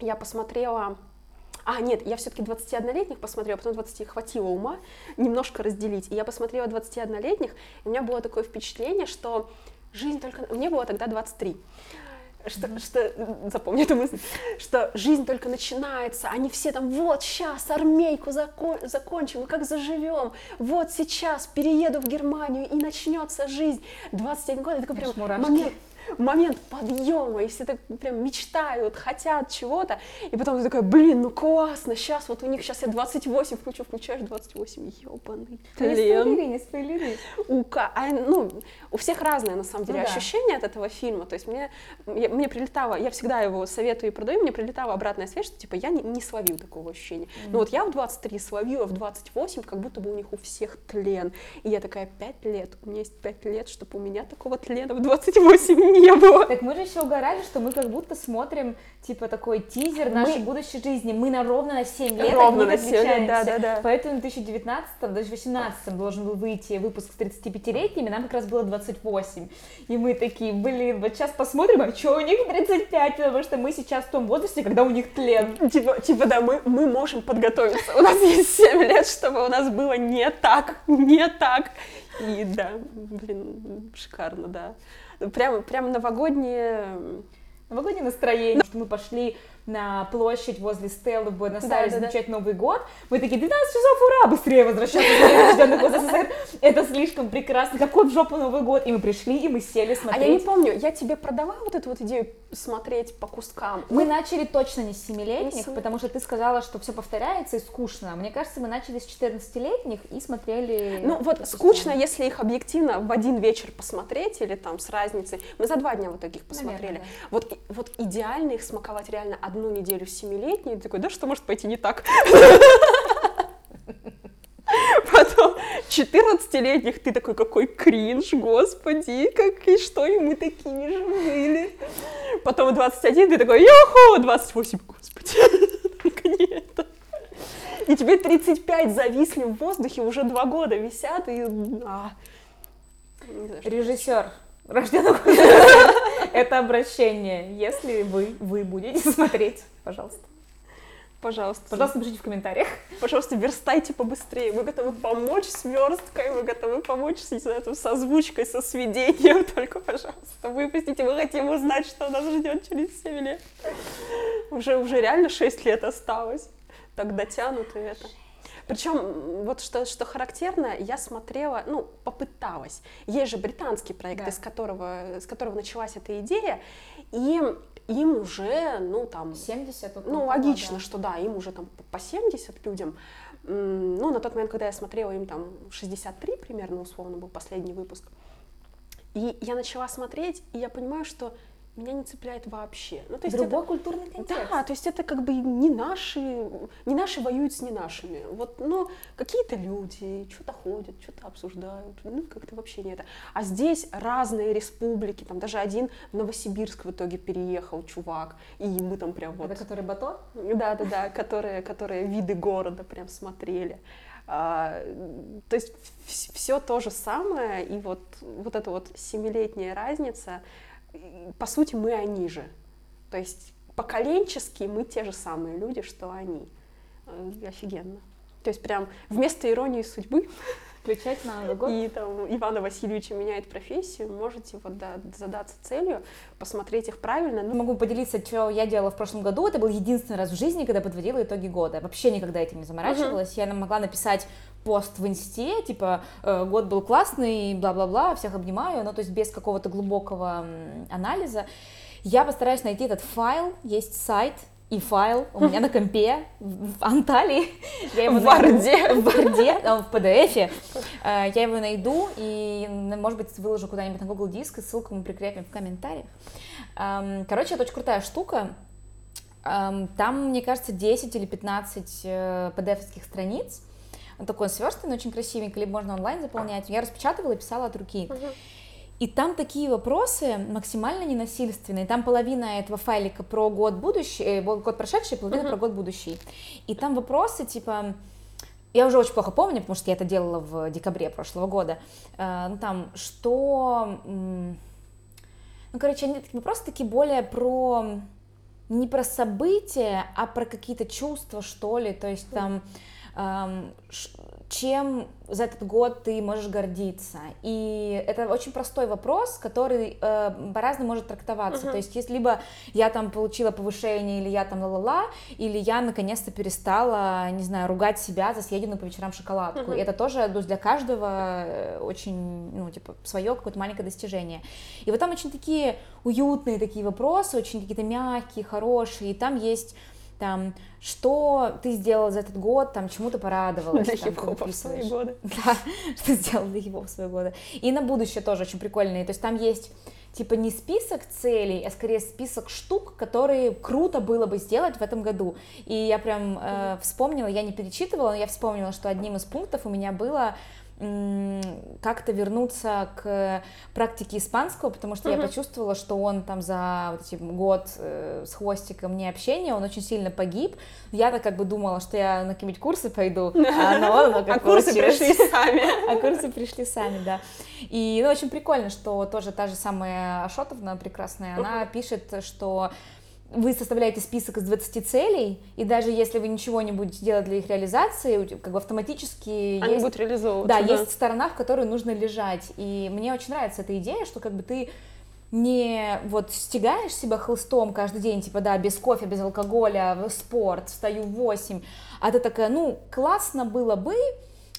я посмотрела а, нет, я все-таки 21-летних посмотрела, потом 20 хватило ума немножко разделить. И я посмотрела 21-летних, и у меня было такое впечатление, что жизнь только... Мне было тогда 23. что, что запомни эту мысль, что жизнь только начинается, они все там, вот сейчас армейку закон, закончим, и как заживем, вот сейчас перееду в Германию и начнется жизнь. 21 год, это такой прям момент, момент подъема, и все так прям мечтают, хотят чего-то, и потом ты такая, блин, ну классно, сейчас вот у них, сейчас я 28 включу, включаешь 28, ебаный тлен. Не спойлери, не спойлери. У, а, ну, у всех разные, на самом деле, ну, ощущения да. от этого фильма, то есть мне, я, мне прилетало, я всегда его советую и продаю, мне прилетала обратная связь, что типа я не, не словил такого ощущения. Mm-hmm. Но вот я в 23 словила, в 28, как будто бы у них у всех тлен, и я такая, 5 лет, у меня есть 5 лет, чтобы у меня такого тлена в 28 не было. Так мы же еще угорали, что мы как будто смотрим, типа, такой тизер нашей мы... будущей жизни. Мы на ровно на 7 лет ровно на 7 лет, да, да, да. Поэтому в 2019, даже 2018 должен был выйти выпуск с 35-летними, нам как раз было 28. И мы такие, блин, вот сейчас посмотрим, а что у них 35, потому что мы сейчас в том возрасте, когда у них тлен. Типа, типа да, мы, мы можем подготовиться. У нас есть 7 лет, чтобы у нас было не так, не так. И да, блин, шикарно, да. Прямо, прямо новогоднее... Новогоднее настроение, что мы пошли на площадь возле Стеллы в Буэнос-Айресе да, да, встречать да. Новый год. Мы такие, 12 часов, ура, быстрее возвращаться. [laughs] Это слишком прекрасно. Какой в жопу Новый год? И мы пришли, и мы сели смотреть. А я не помню, я тебе продавала вот эту вот идею смотреть по кускам? Мы начали точно не с 7-летних, потому что ты сказала, что все повторяется и скучно. Мне кажется, мы начали с 14-летних и смотрели... Ну вот скучно, если их объективно в один вечер посмотреть или там с разницей. Мы за два дня в итоге их посмотрели. Вот, вот идеально их смаковать реально одну неделю семилетний, такой, да что может пойти не так? Потом 14-летних ты такой, какой кринж, господи, как и что, и мы такими же были. Потом 21 ты такой, йоху, 28, господи, наконец-то. И тебе 35 зависли в воздухе, уже два года висят, и... А. Режиссер, рожденного это обращение, если вы, вы будете [laughs] смотреть, пожалуйста. Пожалуйста. Пожалуйста, напишите в комментариях. Пожалуйста, верстайте побыстрее. Мы готовы помочь с версткой, мы готовы помочь с этим с озвучкой, со сведением. [laughs] Только, пожалуйста, выпустите. Мы хотим узнать, что нас ждет через 7 лет. Уже, уже реально 6 лет осталось. Так дотянуто это. Причем, вот что, что характерно, я смотрела, ну, попыталась. Есть же британский проект, да. из которого, с которого началась эта идея, и им уже, ну, там... 70? Ну, логично, да. что да, им уже там по 70 людям. Ну, на тот момент, когда я смотрела, им там 63 примерно, условно, был последний выпуск. И я начала смотреть, и я понимаю, что меня не цепляет вообще. Ну, то есть Другой это, культурный контекст. Да, то есть это как бы не наши, не наши воюют с не нашими. Вот, ну, какие-то люди что-то ходят, что-то обсуждают, ну, как-то вообще не это. А здесь разные республики, там даже один в Новосибирск в итоге переехал, чувак, и мы там прям вот... Это который Батон? Да-да-да, которые, которые виды города прям смотрели. А, то есть все то же самое, и вот, вот эта вот семилетняя разница, по сути, мы они же. То есть поколенчески мы те же самые люди, что они. Э, офигенно. То есть прям вместо иронии судьбы [laughs] включать на Новый год. И там Ивана Васильевича меняет профессию, можете вот да, задаться целью, посмотреть их правильно. Ну... Могу поделиться, что я делала в прошлом году. Это был единственный раз в жизни, когда подводила итоги года. Вообще никогда этим не заморачивалась. Uh-huh. Я могла написать пост в инсте, типа, э, год был классный, бла-бла-бла, всех обнимаю, ну, то есть без какого-то глубокого анализа. Я постараюсь найти этот файл, есть сайт, и файл у меня на компе в Анталии. Я его в Варде. [laughs] В Варде, в PDF. Э, я его найду и, может быть, выложу куда-нибудь на Google Диск, и ссылку мы прикрепим в комментариях. Короче, это очень крутая штука. Там, мне кажется, 10 или 15 PDF-ских э, страниц, он такой сверстанный, очень красивенький, либо можно онлайн заполнять. Я распечатывала и писала от руки. И там такие вопросы максимально ненасильственные. Там половина этого файлика про год будущий, э, год прошедший, половина uh-huh. про год будущий. И там вопросы типа, я уже очень плохо помню, потому что я это делала в декабре прошлого года. Э, ну там, что, ну короче, они вопросы такие более про не про события, а про какие-то чувства, что ли. То есть там чем за этот год ты можешь гордиться? И это очень простой вопрос, который э, по-разному может трактоваться. Uh-huh. То есть, если либо я там получила повышение, или я там ла-ла-ла, или я наконец-то перестала, не знаю, ругать себя за съеденную по вечерам шоколадку. Uh-huh. И это тоже ну, для каждого э, очень, ну, типа, свое какое-то маленькое достижение. И вот там очень такие уютные такие вопросы, очень какие-то мягкие, хорошие, и там есть там, что ты сделал за этот год, там, чему ты порадовалась. Для хип-хопа в свои годы. [laughs] Да, что сделал для хип-хопа в свои годы. И на будущее тоже очень прикольные, то есть там есть типа не список целей, а скорее список штук, которые круто было бы сделать в этом году. И я прям э, вспомнила, я не перечитывала, но я вспомнила, что одним из пунктов у меня было как-то вернуться к практике испанского, потому что uh-huh. я почувствовала, что он там за вот эти год э, с хвостиком не общения, он очень сильно погиб. Я-то как бы думала, что я на какие-нибудь курсы пойду, [laughs] а, но, а курсы пришли сами. [laughs] А курсы пришли сами, да. И ну, очень прикольно, что тоже та же самая Ашотовна прекрасная, она пишет, что вы составляете список из 20 целей, и даже если вы ничего не будете делать для их реализации, как бы автоматически Они есть... будут реализовываться. Да, да, есть сторона, в которой нужно лежать. И мне очень нравится эта идея, что как бы ты не вот стягаешь себя хлыстом каждый день, типа, да, без кофе, без алкоголя, в спорт, встаю в 8, а ты такая, ну, классно было бы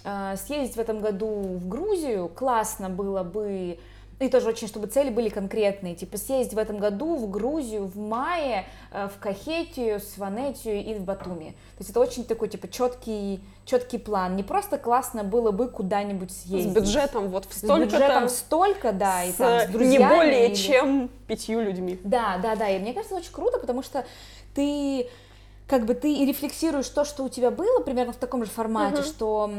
э, съездить в этом году в Грузию, классно было бы и тоже очень, чтобы цели были конкретные, типа съездить в этом году в Грузию в мае, э, в Кахетию, Сванетию и в Батуми. То есть это очень такой, типа, четкий, четкий план. Не просто классно было бы куда-нибудь съездить. С бюджетом вот в столько С бюджетом столько, да, и там с друзьями. Не более или... чем пятью людьми. Да, да, да, и мне кажется, очень круто, потому что ты как бы ты и рефлексируешь то, что у тебя было, примерно в таком же формате, угу. что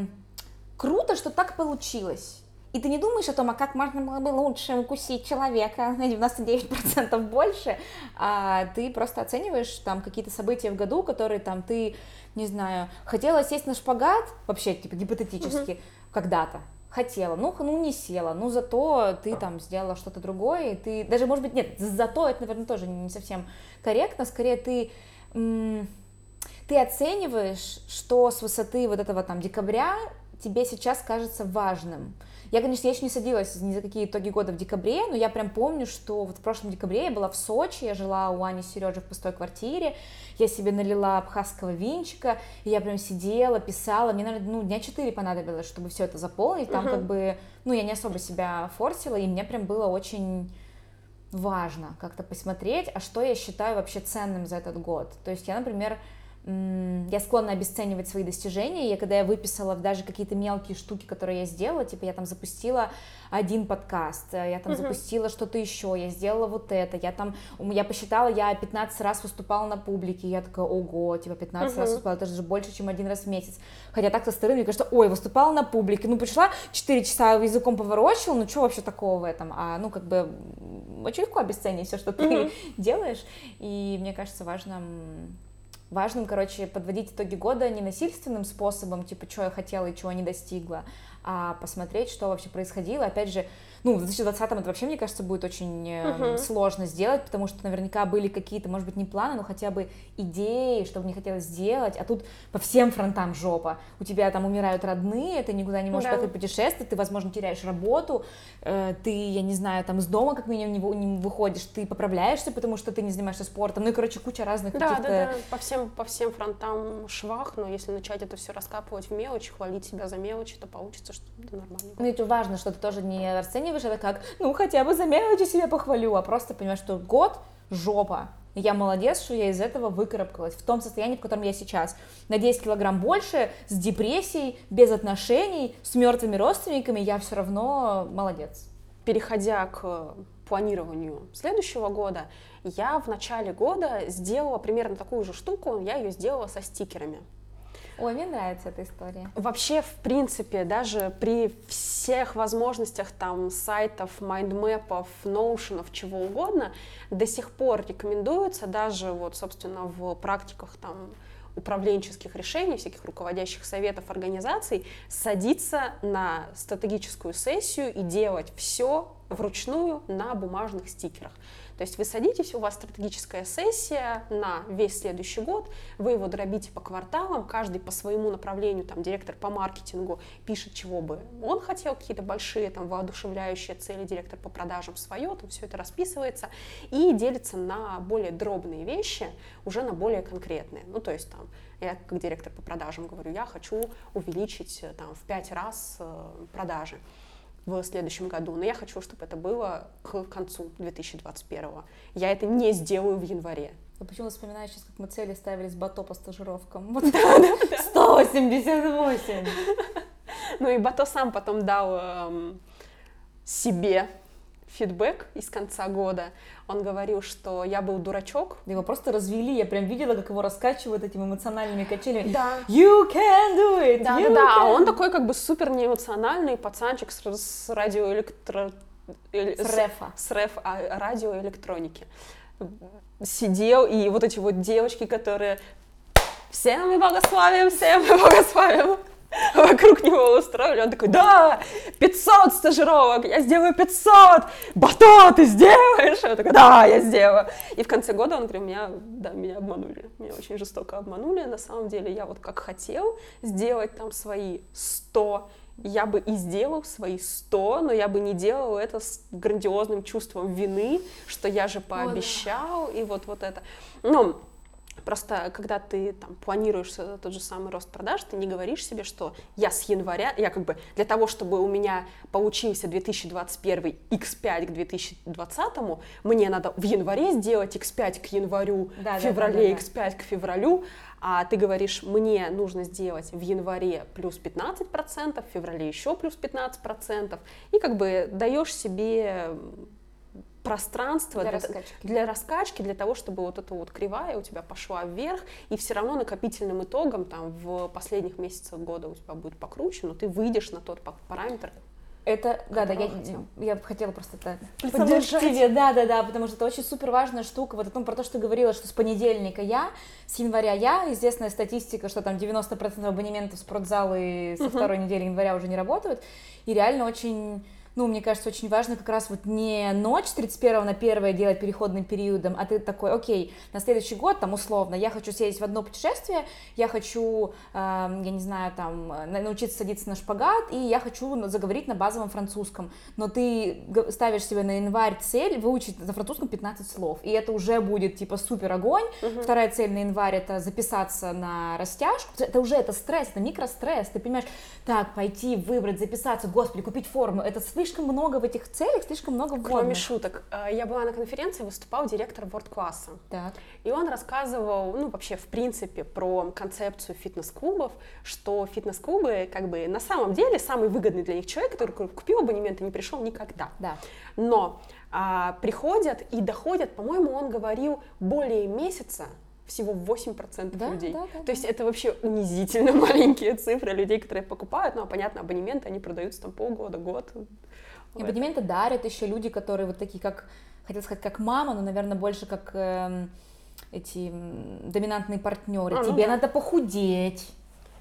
круто, что так получилось и ты не думаешь о том, а как можно было бы лучше укусить человека [laughs] на 99% больше, а ты просто оцениваешь там какие-то события в году, которые там ты, не знаю, хотела сесть на шпагат, вообще, типа, гипотетически, угу. когда-то, хотела, ну, ну не села, ну зато ты там сделала что-то другое, и ты, даже, может быть, нет, зато это, наверное, тоже не совсем корректно, скорее ты, ты оцениваешь, что с высоты вот этого там декабря тебе сейчас кажется важным, я, конечно, я еще не садилась ни за какие итоги года в декабре, но я прям помню, что вот в прошлом декабре я была в Сочи, я жила у Ани Сережи в пустой квартире, я себе налила абхазского винчика, и я прям сидела, писала, мне, наверное, ну, дня четыре понадобилось, чтобы все это заполнить, там uh-huh. как бы, ну, я не особо себя форсила, и мне прям было очень важно как-то посмотреть, а что я считаю вообще ценным за этот год. То есть я, например, я склонна обесценивать свои достижения. И когда я выписала даже какие-то мелкие штуки, которые я сделала, типа я там запустила один подкаст, э, я там uh-huh. запустила что-то еще, я сделала вот это, я там, я посчитала, я 15 раз выступала на публике, я такая, ого, типа 15 uh-huh. раз выступала, это же больше, чем один раз в месяц. Хотя так со стороны, мне кажется, ой, выступала на публике, ну пришла, 4 часа языком поворочила, ну что вообще такого в этом? А, ну как бы очень легко обесценить все, что ты uh-huh. [laughs] делаешь, и мне кажется, важно важным, короче, подводить итоги года не насильственным способом, типа, что я хотела и чего не достигла, а посмотреть, что вообще происходило. Опять же, ну, в 2020 это вообще, мне кажется, будет очень uh-huh. сложно сделать, потому что наверняка были какие-то, может быть, не планы, но хотя бы идеи, что мне хотелось сделать, а тут по всем фронтам жопа. У тебя там умирают родные, ты никуда не можешь да. поехать путешествовать, ты, возможно, теряешь работу, э, ты, я не знаю, там из дома как минимум не, не выходишь, ты поправляешься, потому что ты не занимаешься спортом, ну и, короче, куча разных да, каких-то... Да, да, по всем, по всем фронтам швах, но если начать это все раскапывать в мелочи, хвалить себя за мелочи, то получится, что это нормально. Ну, это важно, что ты тоже не расцениваешь это как, ну, хотя бы за мелочи себя похвалю, а просто понимаешь, что год жопа. Я молодец, что я из этого выкарабкалась в том состоянии, в котором я сейчас. На 10 килограмм больше, с депрессией, без отношений, с мертвыми родственниками, я все равно молодец. Переходя к планированию следующего года, я в начале года сделала примерно такую же штуку, я ее сделала со стикерами. Ой, мне нравится эта история. Вообще, в принципе, даже при всех возможностях там сайтов, майндмэпов, ноушенов, чего угодно, до сих пор рекомендуется даже вот, собственно, в практиках там управленческих решений, всяких руководящих советов организаций, садиться на стратегическую сессию и делать все вручную на бумажных стикерах. То есть вы садитесь, у вас стратегическая сессия на весь следующий год, вы его дробите по кварталам, каждый по своему направлению, там, директор по маркетингу пишет, чего бы он хотел, какие-то большие, там, воодушевляющие цели, директор по продажам свое, там все это расписывается и делится на более дробные вещи, уже на более конкретные. Ну, то есть, там, я как директор по продажам говорю, я хочу увеличить там, в пять раз э, продажи в следующем году, но я хочу, чтобы это было к концу 2021. Я это не сделаю в январе. Я почему вспоминаю сейчас, как мы цели ставили с бато по стажировкам. [laughs] Вот. Да, да, да. 188! Ну и бато сам потом дал эм, себе фидбэк из конца года. Он говорил, что я был дурачок. Его просто развели, я прям видела, как его раскачивают этими эмоциональными качелями. Да. You can do it! Да, you да, да. А он такой как бы супер неэмоциональный пацанчик с, с радиоэлектро... С рефа. С реф а, радиоэлектроники. Сидел, и вот эти вот девочки, которые всем мы благословим, всем мы благословим вокруг него устроили. Он такой, да, 500 стажировок, я сделаю 500, батон ты сделаешь? Я такой, да, я сделаю. И в конце года он говорит, меня, да, меня обманули, меня очень жестоко обманули. На самом деле я вот как хотел сделать там свои 100 я бы и сделал свои 100, но я бы не делал это с грандиозным чувством вины, что я же пообещал, О, да. и вот, вот это. Ну, Просто когда ты там планируешь тот же самый рост продаж, ты не говоришь себе, что я с января, я как бы для того, чтобы у меня получился 2021 x5 к 2020, мне надо в январе сделать x5 к январю, да, в феврале да, да, да. x5 к февралю, а ты говоришь, мне нужно сделать в январе плюс 15%, в феврале еще плюс 15%, и как бы даешь себе пространство для, для раскачки. для раскачки, для того, чтобы вот эта вот кривая у тебя пошла вверх, и все равно накопительным итогом там в последних месяцах года у тебя будет покруче, но ты выйдешь на тот параметр, это, да, да, я, я хотела просто это поддержать тебе, да, да, да, потому что это очень супер важная штука, вот о том, про то, что ты говорила, что с понедельника я, с января я, известная статистика, что там 90% абонементов спортзалы со uh-huh. второй недели января уже не работают, и реально очень ну, мне кажется, очень важно как раз вот не ночь 31 на 1 делать переходным периодом, а ты такой, окей, на следующий год, там, условно, я хочу съездить в одно путешествие, я хочу, э, я не знаю, там, научиться садиться на шпагат, и я хочу заговорить на базовом французском, но ты ставишь себе на январь цель выучить на французском 15 слов, и это уже будет, типа, супер огонь. Угу. Вторая цель на январь — это записаться на растяжку, это уже, это стресс, это микростресс, ты понимаешь, так, пойти, выбрать, записаться, господи, купить форму, это слишком слишком много в этих целях, слишком много вводных. Кроме шуток. Э, я была на конференции, выступал директор. Так. И он рассказывал, ну, вообще, в принципе, про концепцию фитнес-клубов, что фитнес-клубы, как бы, на самом деле, самый выгодный для них человек, который купил абонемент и не пришел никогда. Да. Но а, приходят и доходят, по-моему, он говорил, более месяца всего 8% да, людей. Да, да, То да. есть это вообще унизительно [laughs] маленькие цифры людей, которые покупают. Ну, а понятно, абонементы, они продаются там полгода, год. И абонементы дарят еще люди, которые вот такие, как, хотел сказать, как мама, но, наверное, больше как э, эти доминантные партнеры. А, ну Тебе да. надо похудеть.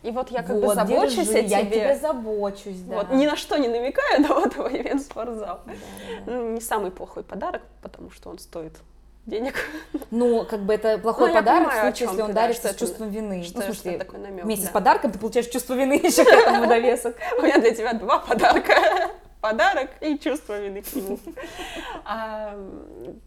И вот я как вот, бы забочусь держи, о тебе. Я тебе забочусь, да. Вот, ни на что не намекаю, [laughs] но вот ивент спортзал. Да, да, да. Ну, не самый плохой подарок, потому что он стоит денег. [laughs] Ну, как бы это плохой ну, подарок понимаю, в случае, если он дарится с чувством вины. Что, ну, в смысле, такой намек, вместе да. с подарком ты получаешь чувство вины еще к этому довесок. У меня для тебя два подарка. Подарок и чувство вины к нему. [laughs]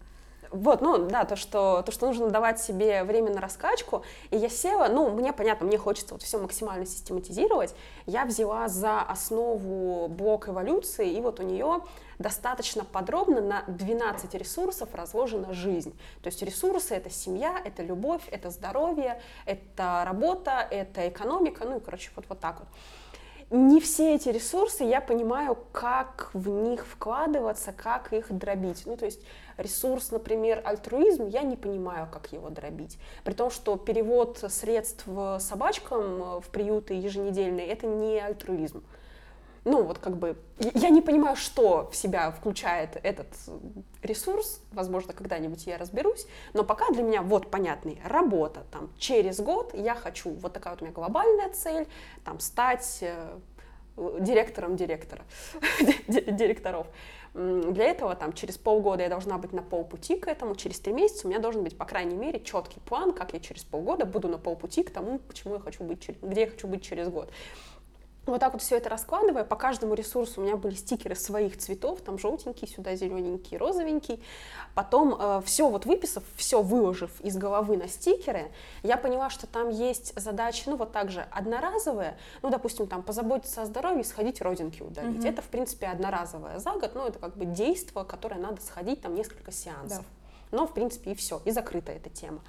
Вот, ну да, то что, то, что нужно давать себе время на раскачку. И я села, ну, мне понятно, мне хочется вот все максимально систематизировать. Я взяла за основу блок эволюции, и вот у нее достаточно подробно на 12 ресурсов разложена жизнь. То есть ресурсы — это семья, это любовь, это здоровье, это работа, это экономика, ну и, короче, вот, вот так вот не все эти ресурсы я понимаю, как в них вкладываться, как их дробить. Ну, то есть ресурс, например, альтруизм, я не понимаю, как его дробить. При том, что перевод средств собачкам в приюты еженедельные — это не альтруизм ну вот как бы я не понимаю, что в себя включает этот ресурс, возможно, когда-нибудь я разберусь, но пока для меня вот понятный. Работа, там через год я хочу, вот такая вот у меня глобальная цель, там стать э, директором директора, [laughs] директоров. Для этого там через полгода я должна быть на полпути к этому, через три месяца у меня должен быть, по крайней мере, четкий план, как я через полгода буду на полпути к тому, почему я хочу быть, где я хочу быть через год. Вот так вот все это раскладывая, по каждому ресурсу у меня были стикеры своих цветов, там желтенький, сюда зелененький, розовенький. Потом э, все вот выписав, все выложив из головы на стикеры, я поняла, что там есть задачи, ну вот так же одноразовые, ну допустим там позаботиться о здоровье, сходить родинки удалить. Mm-hmm. Это в принципе одноразовое за год, ну это как бы действие, которое надо сходить там несколько сеансов. Да но, в принципе, и все, и закрыта эта тема.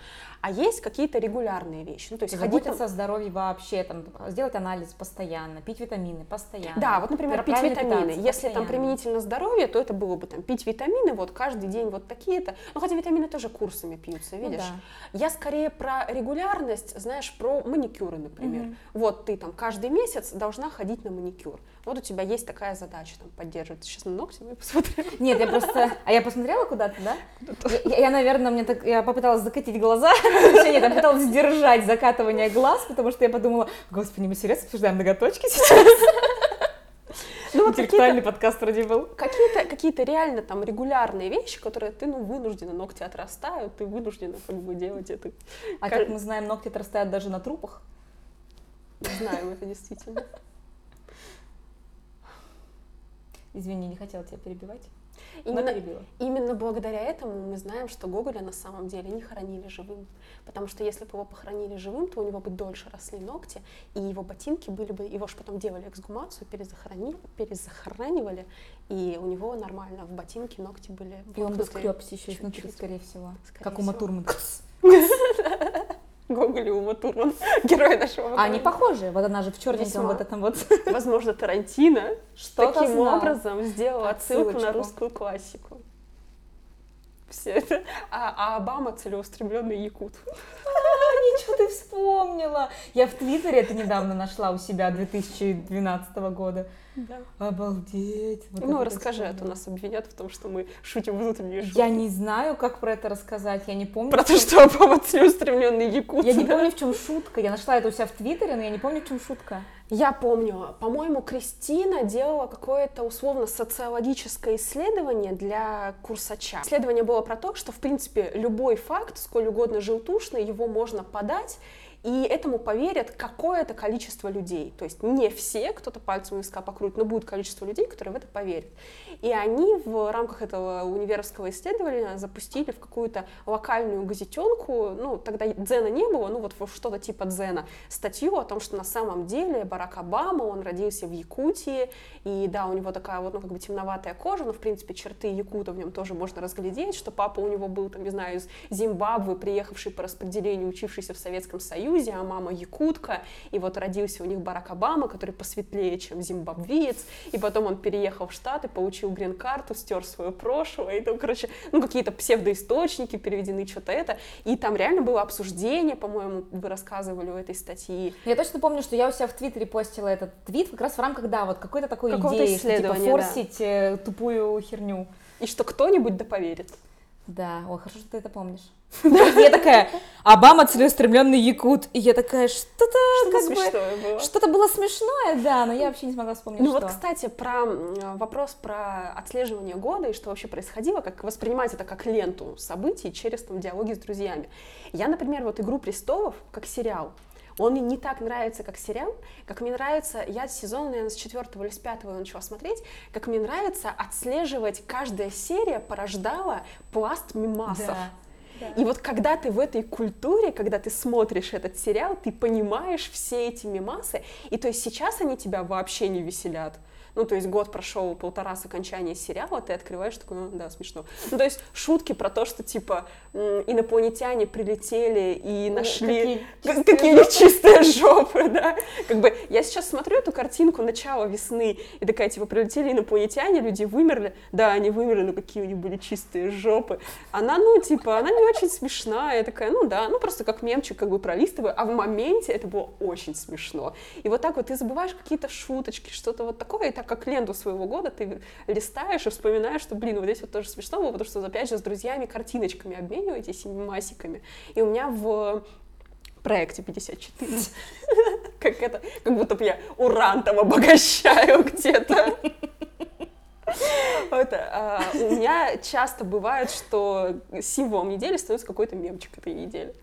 А есть какие-то регулярные вещи. Ну, то есть Заботиться там... о здоровье вообще, там, сделать анализ постоянно, пить витамины постоянно. Да, вот, например, пить витамины. Если там применительно здоровье, то это было бы там пить витамины, вот каждый день вот такие-то. Ну, хотя витамины тоже курсами пьются, ну видишь? Ну, да. Я скорее про регулярность, знаешь, про маникюры, например. Угу. Вот ты там каждый месяц должна ходить на маникюр. Вот у тебя есть такая задача там поддерживать. Сейчас на ногти мы посмотрим. Нет, я просто... А я посмотрела куда-то, да? Я, я, наверное, мне так... Я попыталась закатить глаза. [laughs] Нет, я пыталась сдержать закатывание глаз, потому что я подумала, господи, мы серьезно обсуждаем ноготочки сейчас? Ну, вот Интеллектуальный подкаст вроде был. Какие-то какие реально там регулярные вещи, которые ты, ну, вынуждена, ногти отрастают, ты вынуждена как бы делать это. А как мы знаем, ногти отрастают даже на трупах? Знаем это действительно. Извини, не хотела тебя перебивать. Именно, именно благодаря этому мы знаем, что Гоголя на самом деле не хоронили живым. Потому что если бы его похоронили живым, то у него бы дольше росли ногти, и его ботинки были бы, его же потом делали эксгумацию, перезахоронили, перезахоранивали, и у него нормально в ботинке ногти были. И он бы скребся еще изнутри, скорее всего. Скорее как всего. у Матурмана. [laughs] [laughs] Гоголь и Ума Турман, [laughs] герой нашего А они похожи, вот она же в черненьком вот этом вот. [laughs] Возможно, Тарантино что таким знал. образом сделал отсылку на русскую классику. Все это. А, а Обама целеустремленный якут. [laughs] А, ничего ты вспомнила. Я в Твиттере это недавно нашла у себя 2012 года. Да. Обалдеть. Вот ну, расскажи, а то нас обвинят в том, что мы [laughs] шутим внутреннюю шутку. Я не знаю, как про это рассказать, я не помню. Про то, что Обама целеустремленный якут. Я не помню, в чем шутка. Я нашла это у себя в Твиттере, но я не помню, в чем шутка. Я помню, по-моему, Кристина делала какое-то условно социологическое исследование для курсача. Исследование было про то, что, в принципе, любой факт, сколь угодно желтушный, его можно подать, и этому поверят какое-то количество людей. То есть не все, кто-то пальцем виска покрутит, но будет количество людей, которые в это поверят. И они в рамках этого универского исследования запустили в какую-то локальную газетенку, ну, тогда Дзена не было, ну, вот что-то типа Дзена, статью о том, что на самом деле Барак Обама, он родился в Якутии, и да, у него такая вот, ну, как бы темноватая кожа, но, в принципе, черты якута в нем тоже можно разглядеть, что папа у него был, там, не знаю, из Зимбабве, приехавший по распределению, учившийся в Советском Союзе, а мама якутка, и вот родился у них Барак Обама, который посветлее, чем зимбабвеец, и потом он переехал в Штаты, получил грин-карту, стер свое прошлое, и там, короче, ну, какие-то псевдоисточники переведены, что-то это, и там реально было обсуждение, по-моему, вы рассказывали у этой статьи. Я точно помню, что я у себя в Твиттере постила этот твит как раз в рамках, да, вот какой-то такой идеи, что, типа, форсить да. Э, тупую херню. И что кто-нибудь да поверит. Да, ой, хорошо, что ты это помнишь. Я такая, Обама целеустремленный якут. И я такая, что-то как бы... Что-то было смешное, да, но я вообще не смогла вспомнить, Ну вот, кстати, про вопрос про отслеживание года и что вообще происходило, как воспринимать это как ленту событий через там диалоги с друзьями. Я, например, вот «Игру престолов» как сериал, он мне не так нравится, как сериал, как мне нравится, я сезон, наверное, с четвертого или с пятого начала смотреть, как мне нравится отслеживать, каждая серия порождала пласт мимасов. Да. И вот когда ты в этой культуре, когда ты смотришь этот сериал, ты понимаешь все эти мимасы, и то есть сейчас они тебя вообще не веселят. Ну, то есть год прошел, полтора с окончания сериала, ты открываешь такой, ну, да, смешно. Ну, то есть шутки про то, что, типа, инопланетяне прилетели и ну, нашли... Какие, какие жопы. чистые жопы, да. Как бы я сейчас смотрю эту картинку начала весны, и такая, типа, прилетели инопланетяне, люди вымерли. Да, они вымерли, но какие у них были чистые жопы. Она, ну, типа, она не очень смешная. Я такая, ну, да, ну, просто как мемчик, как бы пролистываю. А в моменте это было очень смешно. И вот так вот ты забываешь какие-то шуточки, что-то вот такое, и так как ленту своего года ты листаешь и вспоминаешь, что, блин, вот здесь вот тоже смешно было, потому что, опять же, с друзьями картиночками обмениваетесь, и масиками. И у меня в проекте 54 [laughs] Как это, как будто бы я уран там обогащаю [laughs] где-то. Это, а, у меня часто бывает, что символом недели становится какой-то мемчик этой недели.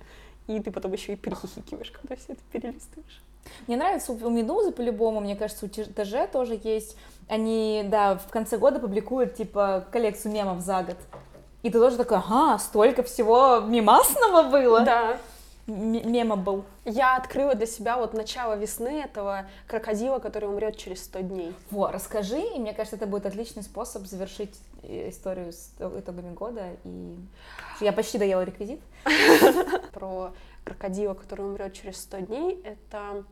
И ты потом еще и перехихикиваешь, когда все это перелистываешь. Мне нравится у Медузы по-любому, мне кажется, у ТЖ тоже есть. Они, да, в конце года публикуют, типа, коллекцию мемов за год. И ты тоже такой, ага, столько всего мемасного было. Да. Мема был. Я открыла для себя вот начало весны этого крокодила, который умрет через 100 дней. Во, расскажи, и мне кажется, это будет отличный способ завершить историю с итогами года. И я почти доела реквизит. [laughs] Про крокодила, который умрет через 100 дней, это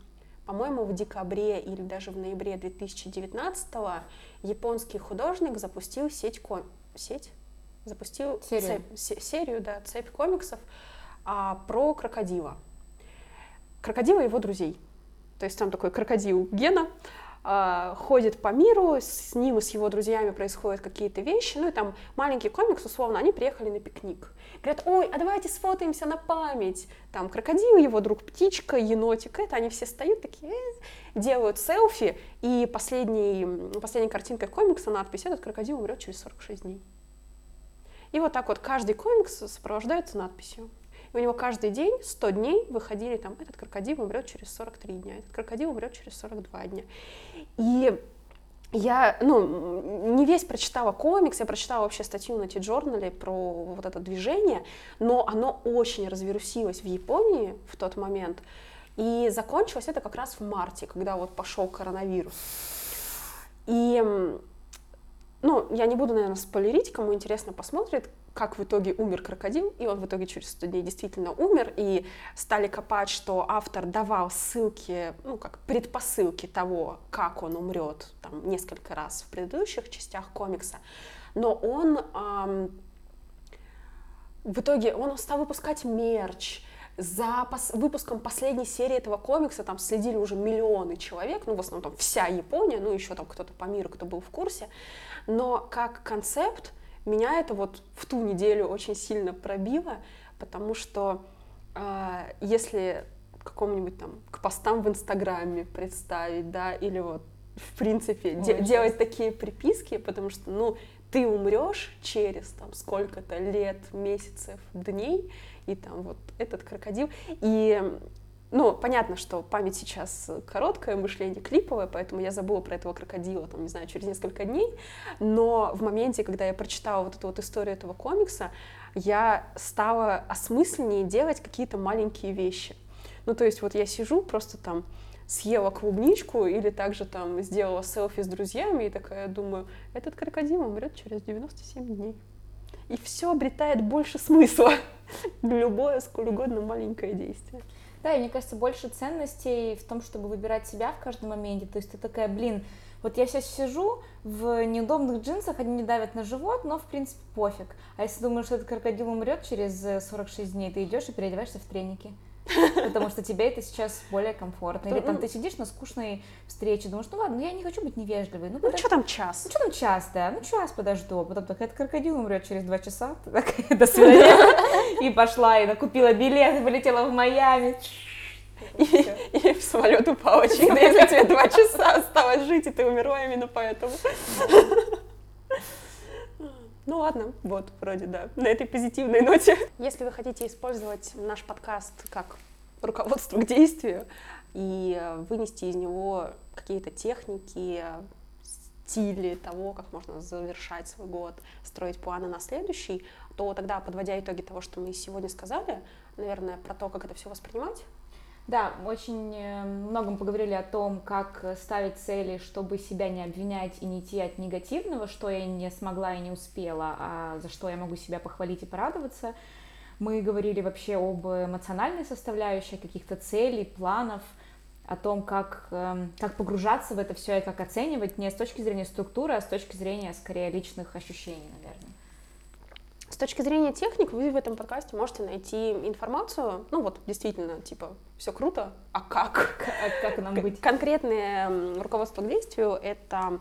по-моему, в декабре или даже в ноябре 2019 японский художник запустил сеть, ком... сеть? Запустил серию. Цепь, серию, да, цепь комиксов а, про крокодила. Крокодила и его друзей. То есть там такой крокодил Гена, а, ходит по миру, с ним и с его друзьями происходят какие-то вещи, ну и там маленький комикс, условно, они приехали на пикник. Говорят, ой, а давайте сфотаемся на память. Там крокодил, его друг птичка, енотик, это они все стоят такие, э, делают селфи, и последний, последняя картинка комикса, надпись, этот крокодил умрет через 46 дней. И вот так вот каждый комикс сопровождается надписью. И у него каждый день, 100 дней, выходили там, этот крокодил умрет через 43 дня, этот крокодил умрет через 42 дня. И я, ну, не весь прочитала комикс, я прочитала вообще статью на Ти-журнале про вот это движение, но оно очень развирусилось в Японии в тот момент, и закончилось это как раз в марте, когда вот пошел коронавирус. И, ну, я не буду, наверное, спойлерить, кому интересно посмотрит, как в итоге умер крокодил, и он в итоге через 100 дней действительно умер, и стали копать, что автор давал ссылки, ну, как предпосылки того, как он умрет, там, несколько раз в предыдущих частях комикса, но он эм, в итоге, он стал выпускать мерч, за пос выпуском последней серии этого комикса там следили уже миллионы человек, ну, в основном там вся Япония, ну, еще там кто-то по миру, кто был в курсе, но как концепт меня это вот в ту неделю очень сильно пробило, потому что э, если какому-нибудь там к постам в Инстаграме представить, да, или вот в принципе Ой, де- делать такие приписки, потому что, ну, ты умрешь через там сколько-то лет, месяцев, дней, и там вот этот крокодил. И ну, понятно, что память сейчас короткая, мышление клиповое, поэтому я забыла про этого крокодила, там, не знаю, через несколько дней, но в моменте, когда я прочитала вот эту вот историю этого комикса, я стала осмысленнее делать какие-то маленькие вещи. Ну, то есть вот я сижу, просто там съела клубничку или также там сделала селфи с друзьями и такая думаю, этот крокодил умрет через 97 дней. И все обретает больше смысла. [laughs] Любое, сколь угодно маленькое действие. Да, и мне кажется, больше ценностей в том, чтобы выбирать себя в каждом моменте. То есть ты такая, блин, вот я сейчас сижу в неудобных джинсах, они не давят на живот, но в принципе пофиг. А если думаешь, что этот крокодил умрет через 46 э, дней, ты идешь и переодеваешься в треники потому что тебе это сейчас более комфортно. Или там ты сидишь на скучной встрече, думаешь, ну ладно, я не хочу быть невежливой. Ну, ну что там час? Ну что там час, да, ну час подожду. Потом так, этот крокодил умрет через два часа, до свидания. И пошла, и накупила билет, и полетела в Майами. И, и в самолет упала очевидно, если тебе два часа осталось жить, и ты умерла именно поэтому. Ну ладно, вот, вроде да, на этой позитивной ноте. Если вы хотите использовать наш подкаст как руководство к действию и вынести из него какие-то техники, стили того, как можно завершать свой год, строить планы на следующий, то тогда, подводя итоги того, что мы сегодня сказали, наверное, про то, как это все воспринимать, да, очень э, многом поговорили о том, как ставить цели, чтобы себя не обвинять и не идти от негативного, что я не смогла и не успела, а за что я могу себя похвалить и порадоваться. Мы говорили вообще об эмоциональной составляющей, каких-то целей, планов, о том, как, эм, как погружаться в это все и как оценивать не с точки зрения структуры, а с точки зрения, скорее, личных ощущений, наверное. С точки зрения техник, вы в этом подкасте можете найти информацию, ну вот действительно, типа, все круто, а как? А как нам быть? Конкретное руководство к действию — это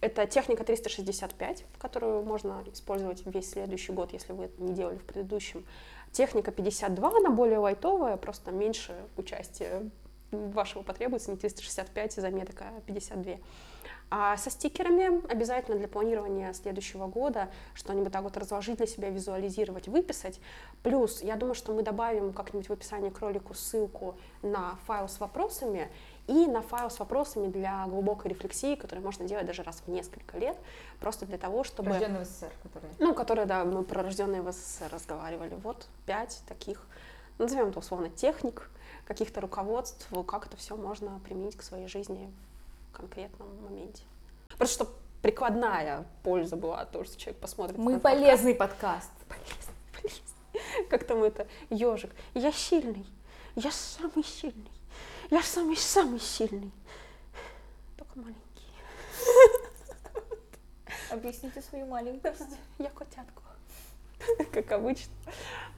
это техника 365, которую можно использовать весь следующий год, если вы это не делали в предыдущем. Техника 52, она более лайтовая, просто меньше участия вашего потребуется, не 365 заметок, а 52. А со стикерами обязательно для планирования следующего года что-нибудь так вот разложить для себя, визуализировать, выписать. Плюс, я думаю, что мы добавим как-нибудь в описании к ролику ссылку на файл с вопросами и на файл с вопросами для глубокой рефлексии, который можно делать даже раз в несколько лет, просто для того, чтобы... Рожденный в СССР, которые... Ну, которые, да, мы про рожденные в СССР разговаривали. Вот пять таких, назовем это условно, техник, каких-то руководств, как это все можно применить к своей жизни конкретном моменте. Просто чтобы прикладная польза была, то, что человек посмотрит. Мы полезный подкаст. Полезный, [laughs] полезный. Как там это, ежик. Я сильный. Я самый сильный. Я самый-самый сильный. Только маленький. Объясните свою маленькость. Я котятку. [laughs] Как обычно.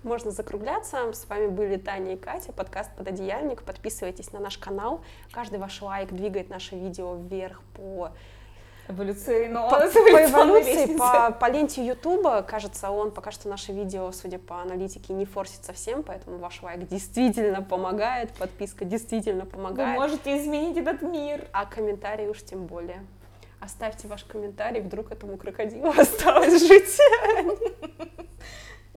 Можно закругляться. С вами были Таня и Катя, подкаст «Пододеяльник». Подписывайтесь на наш канал. Каждый ваш лайк двигает наше видео вверх по эволюции, но по, по эволюции, по, [laughs] по ленте Ютуба, кажется, он пока что наше видео, судя по аналитике, не форсит совсем, поэтому ваш лайк действительно помогает, подписка действительно помогает. Вы можете изменить этот мир. А комментарии уж тем более. Оставьте ваш комментарий, вдруг этому крокодилу [laughs] осталось жить.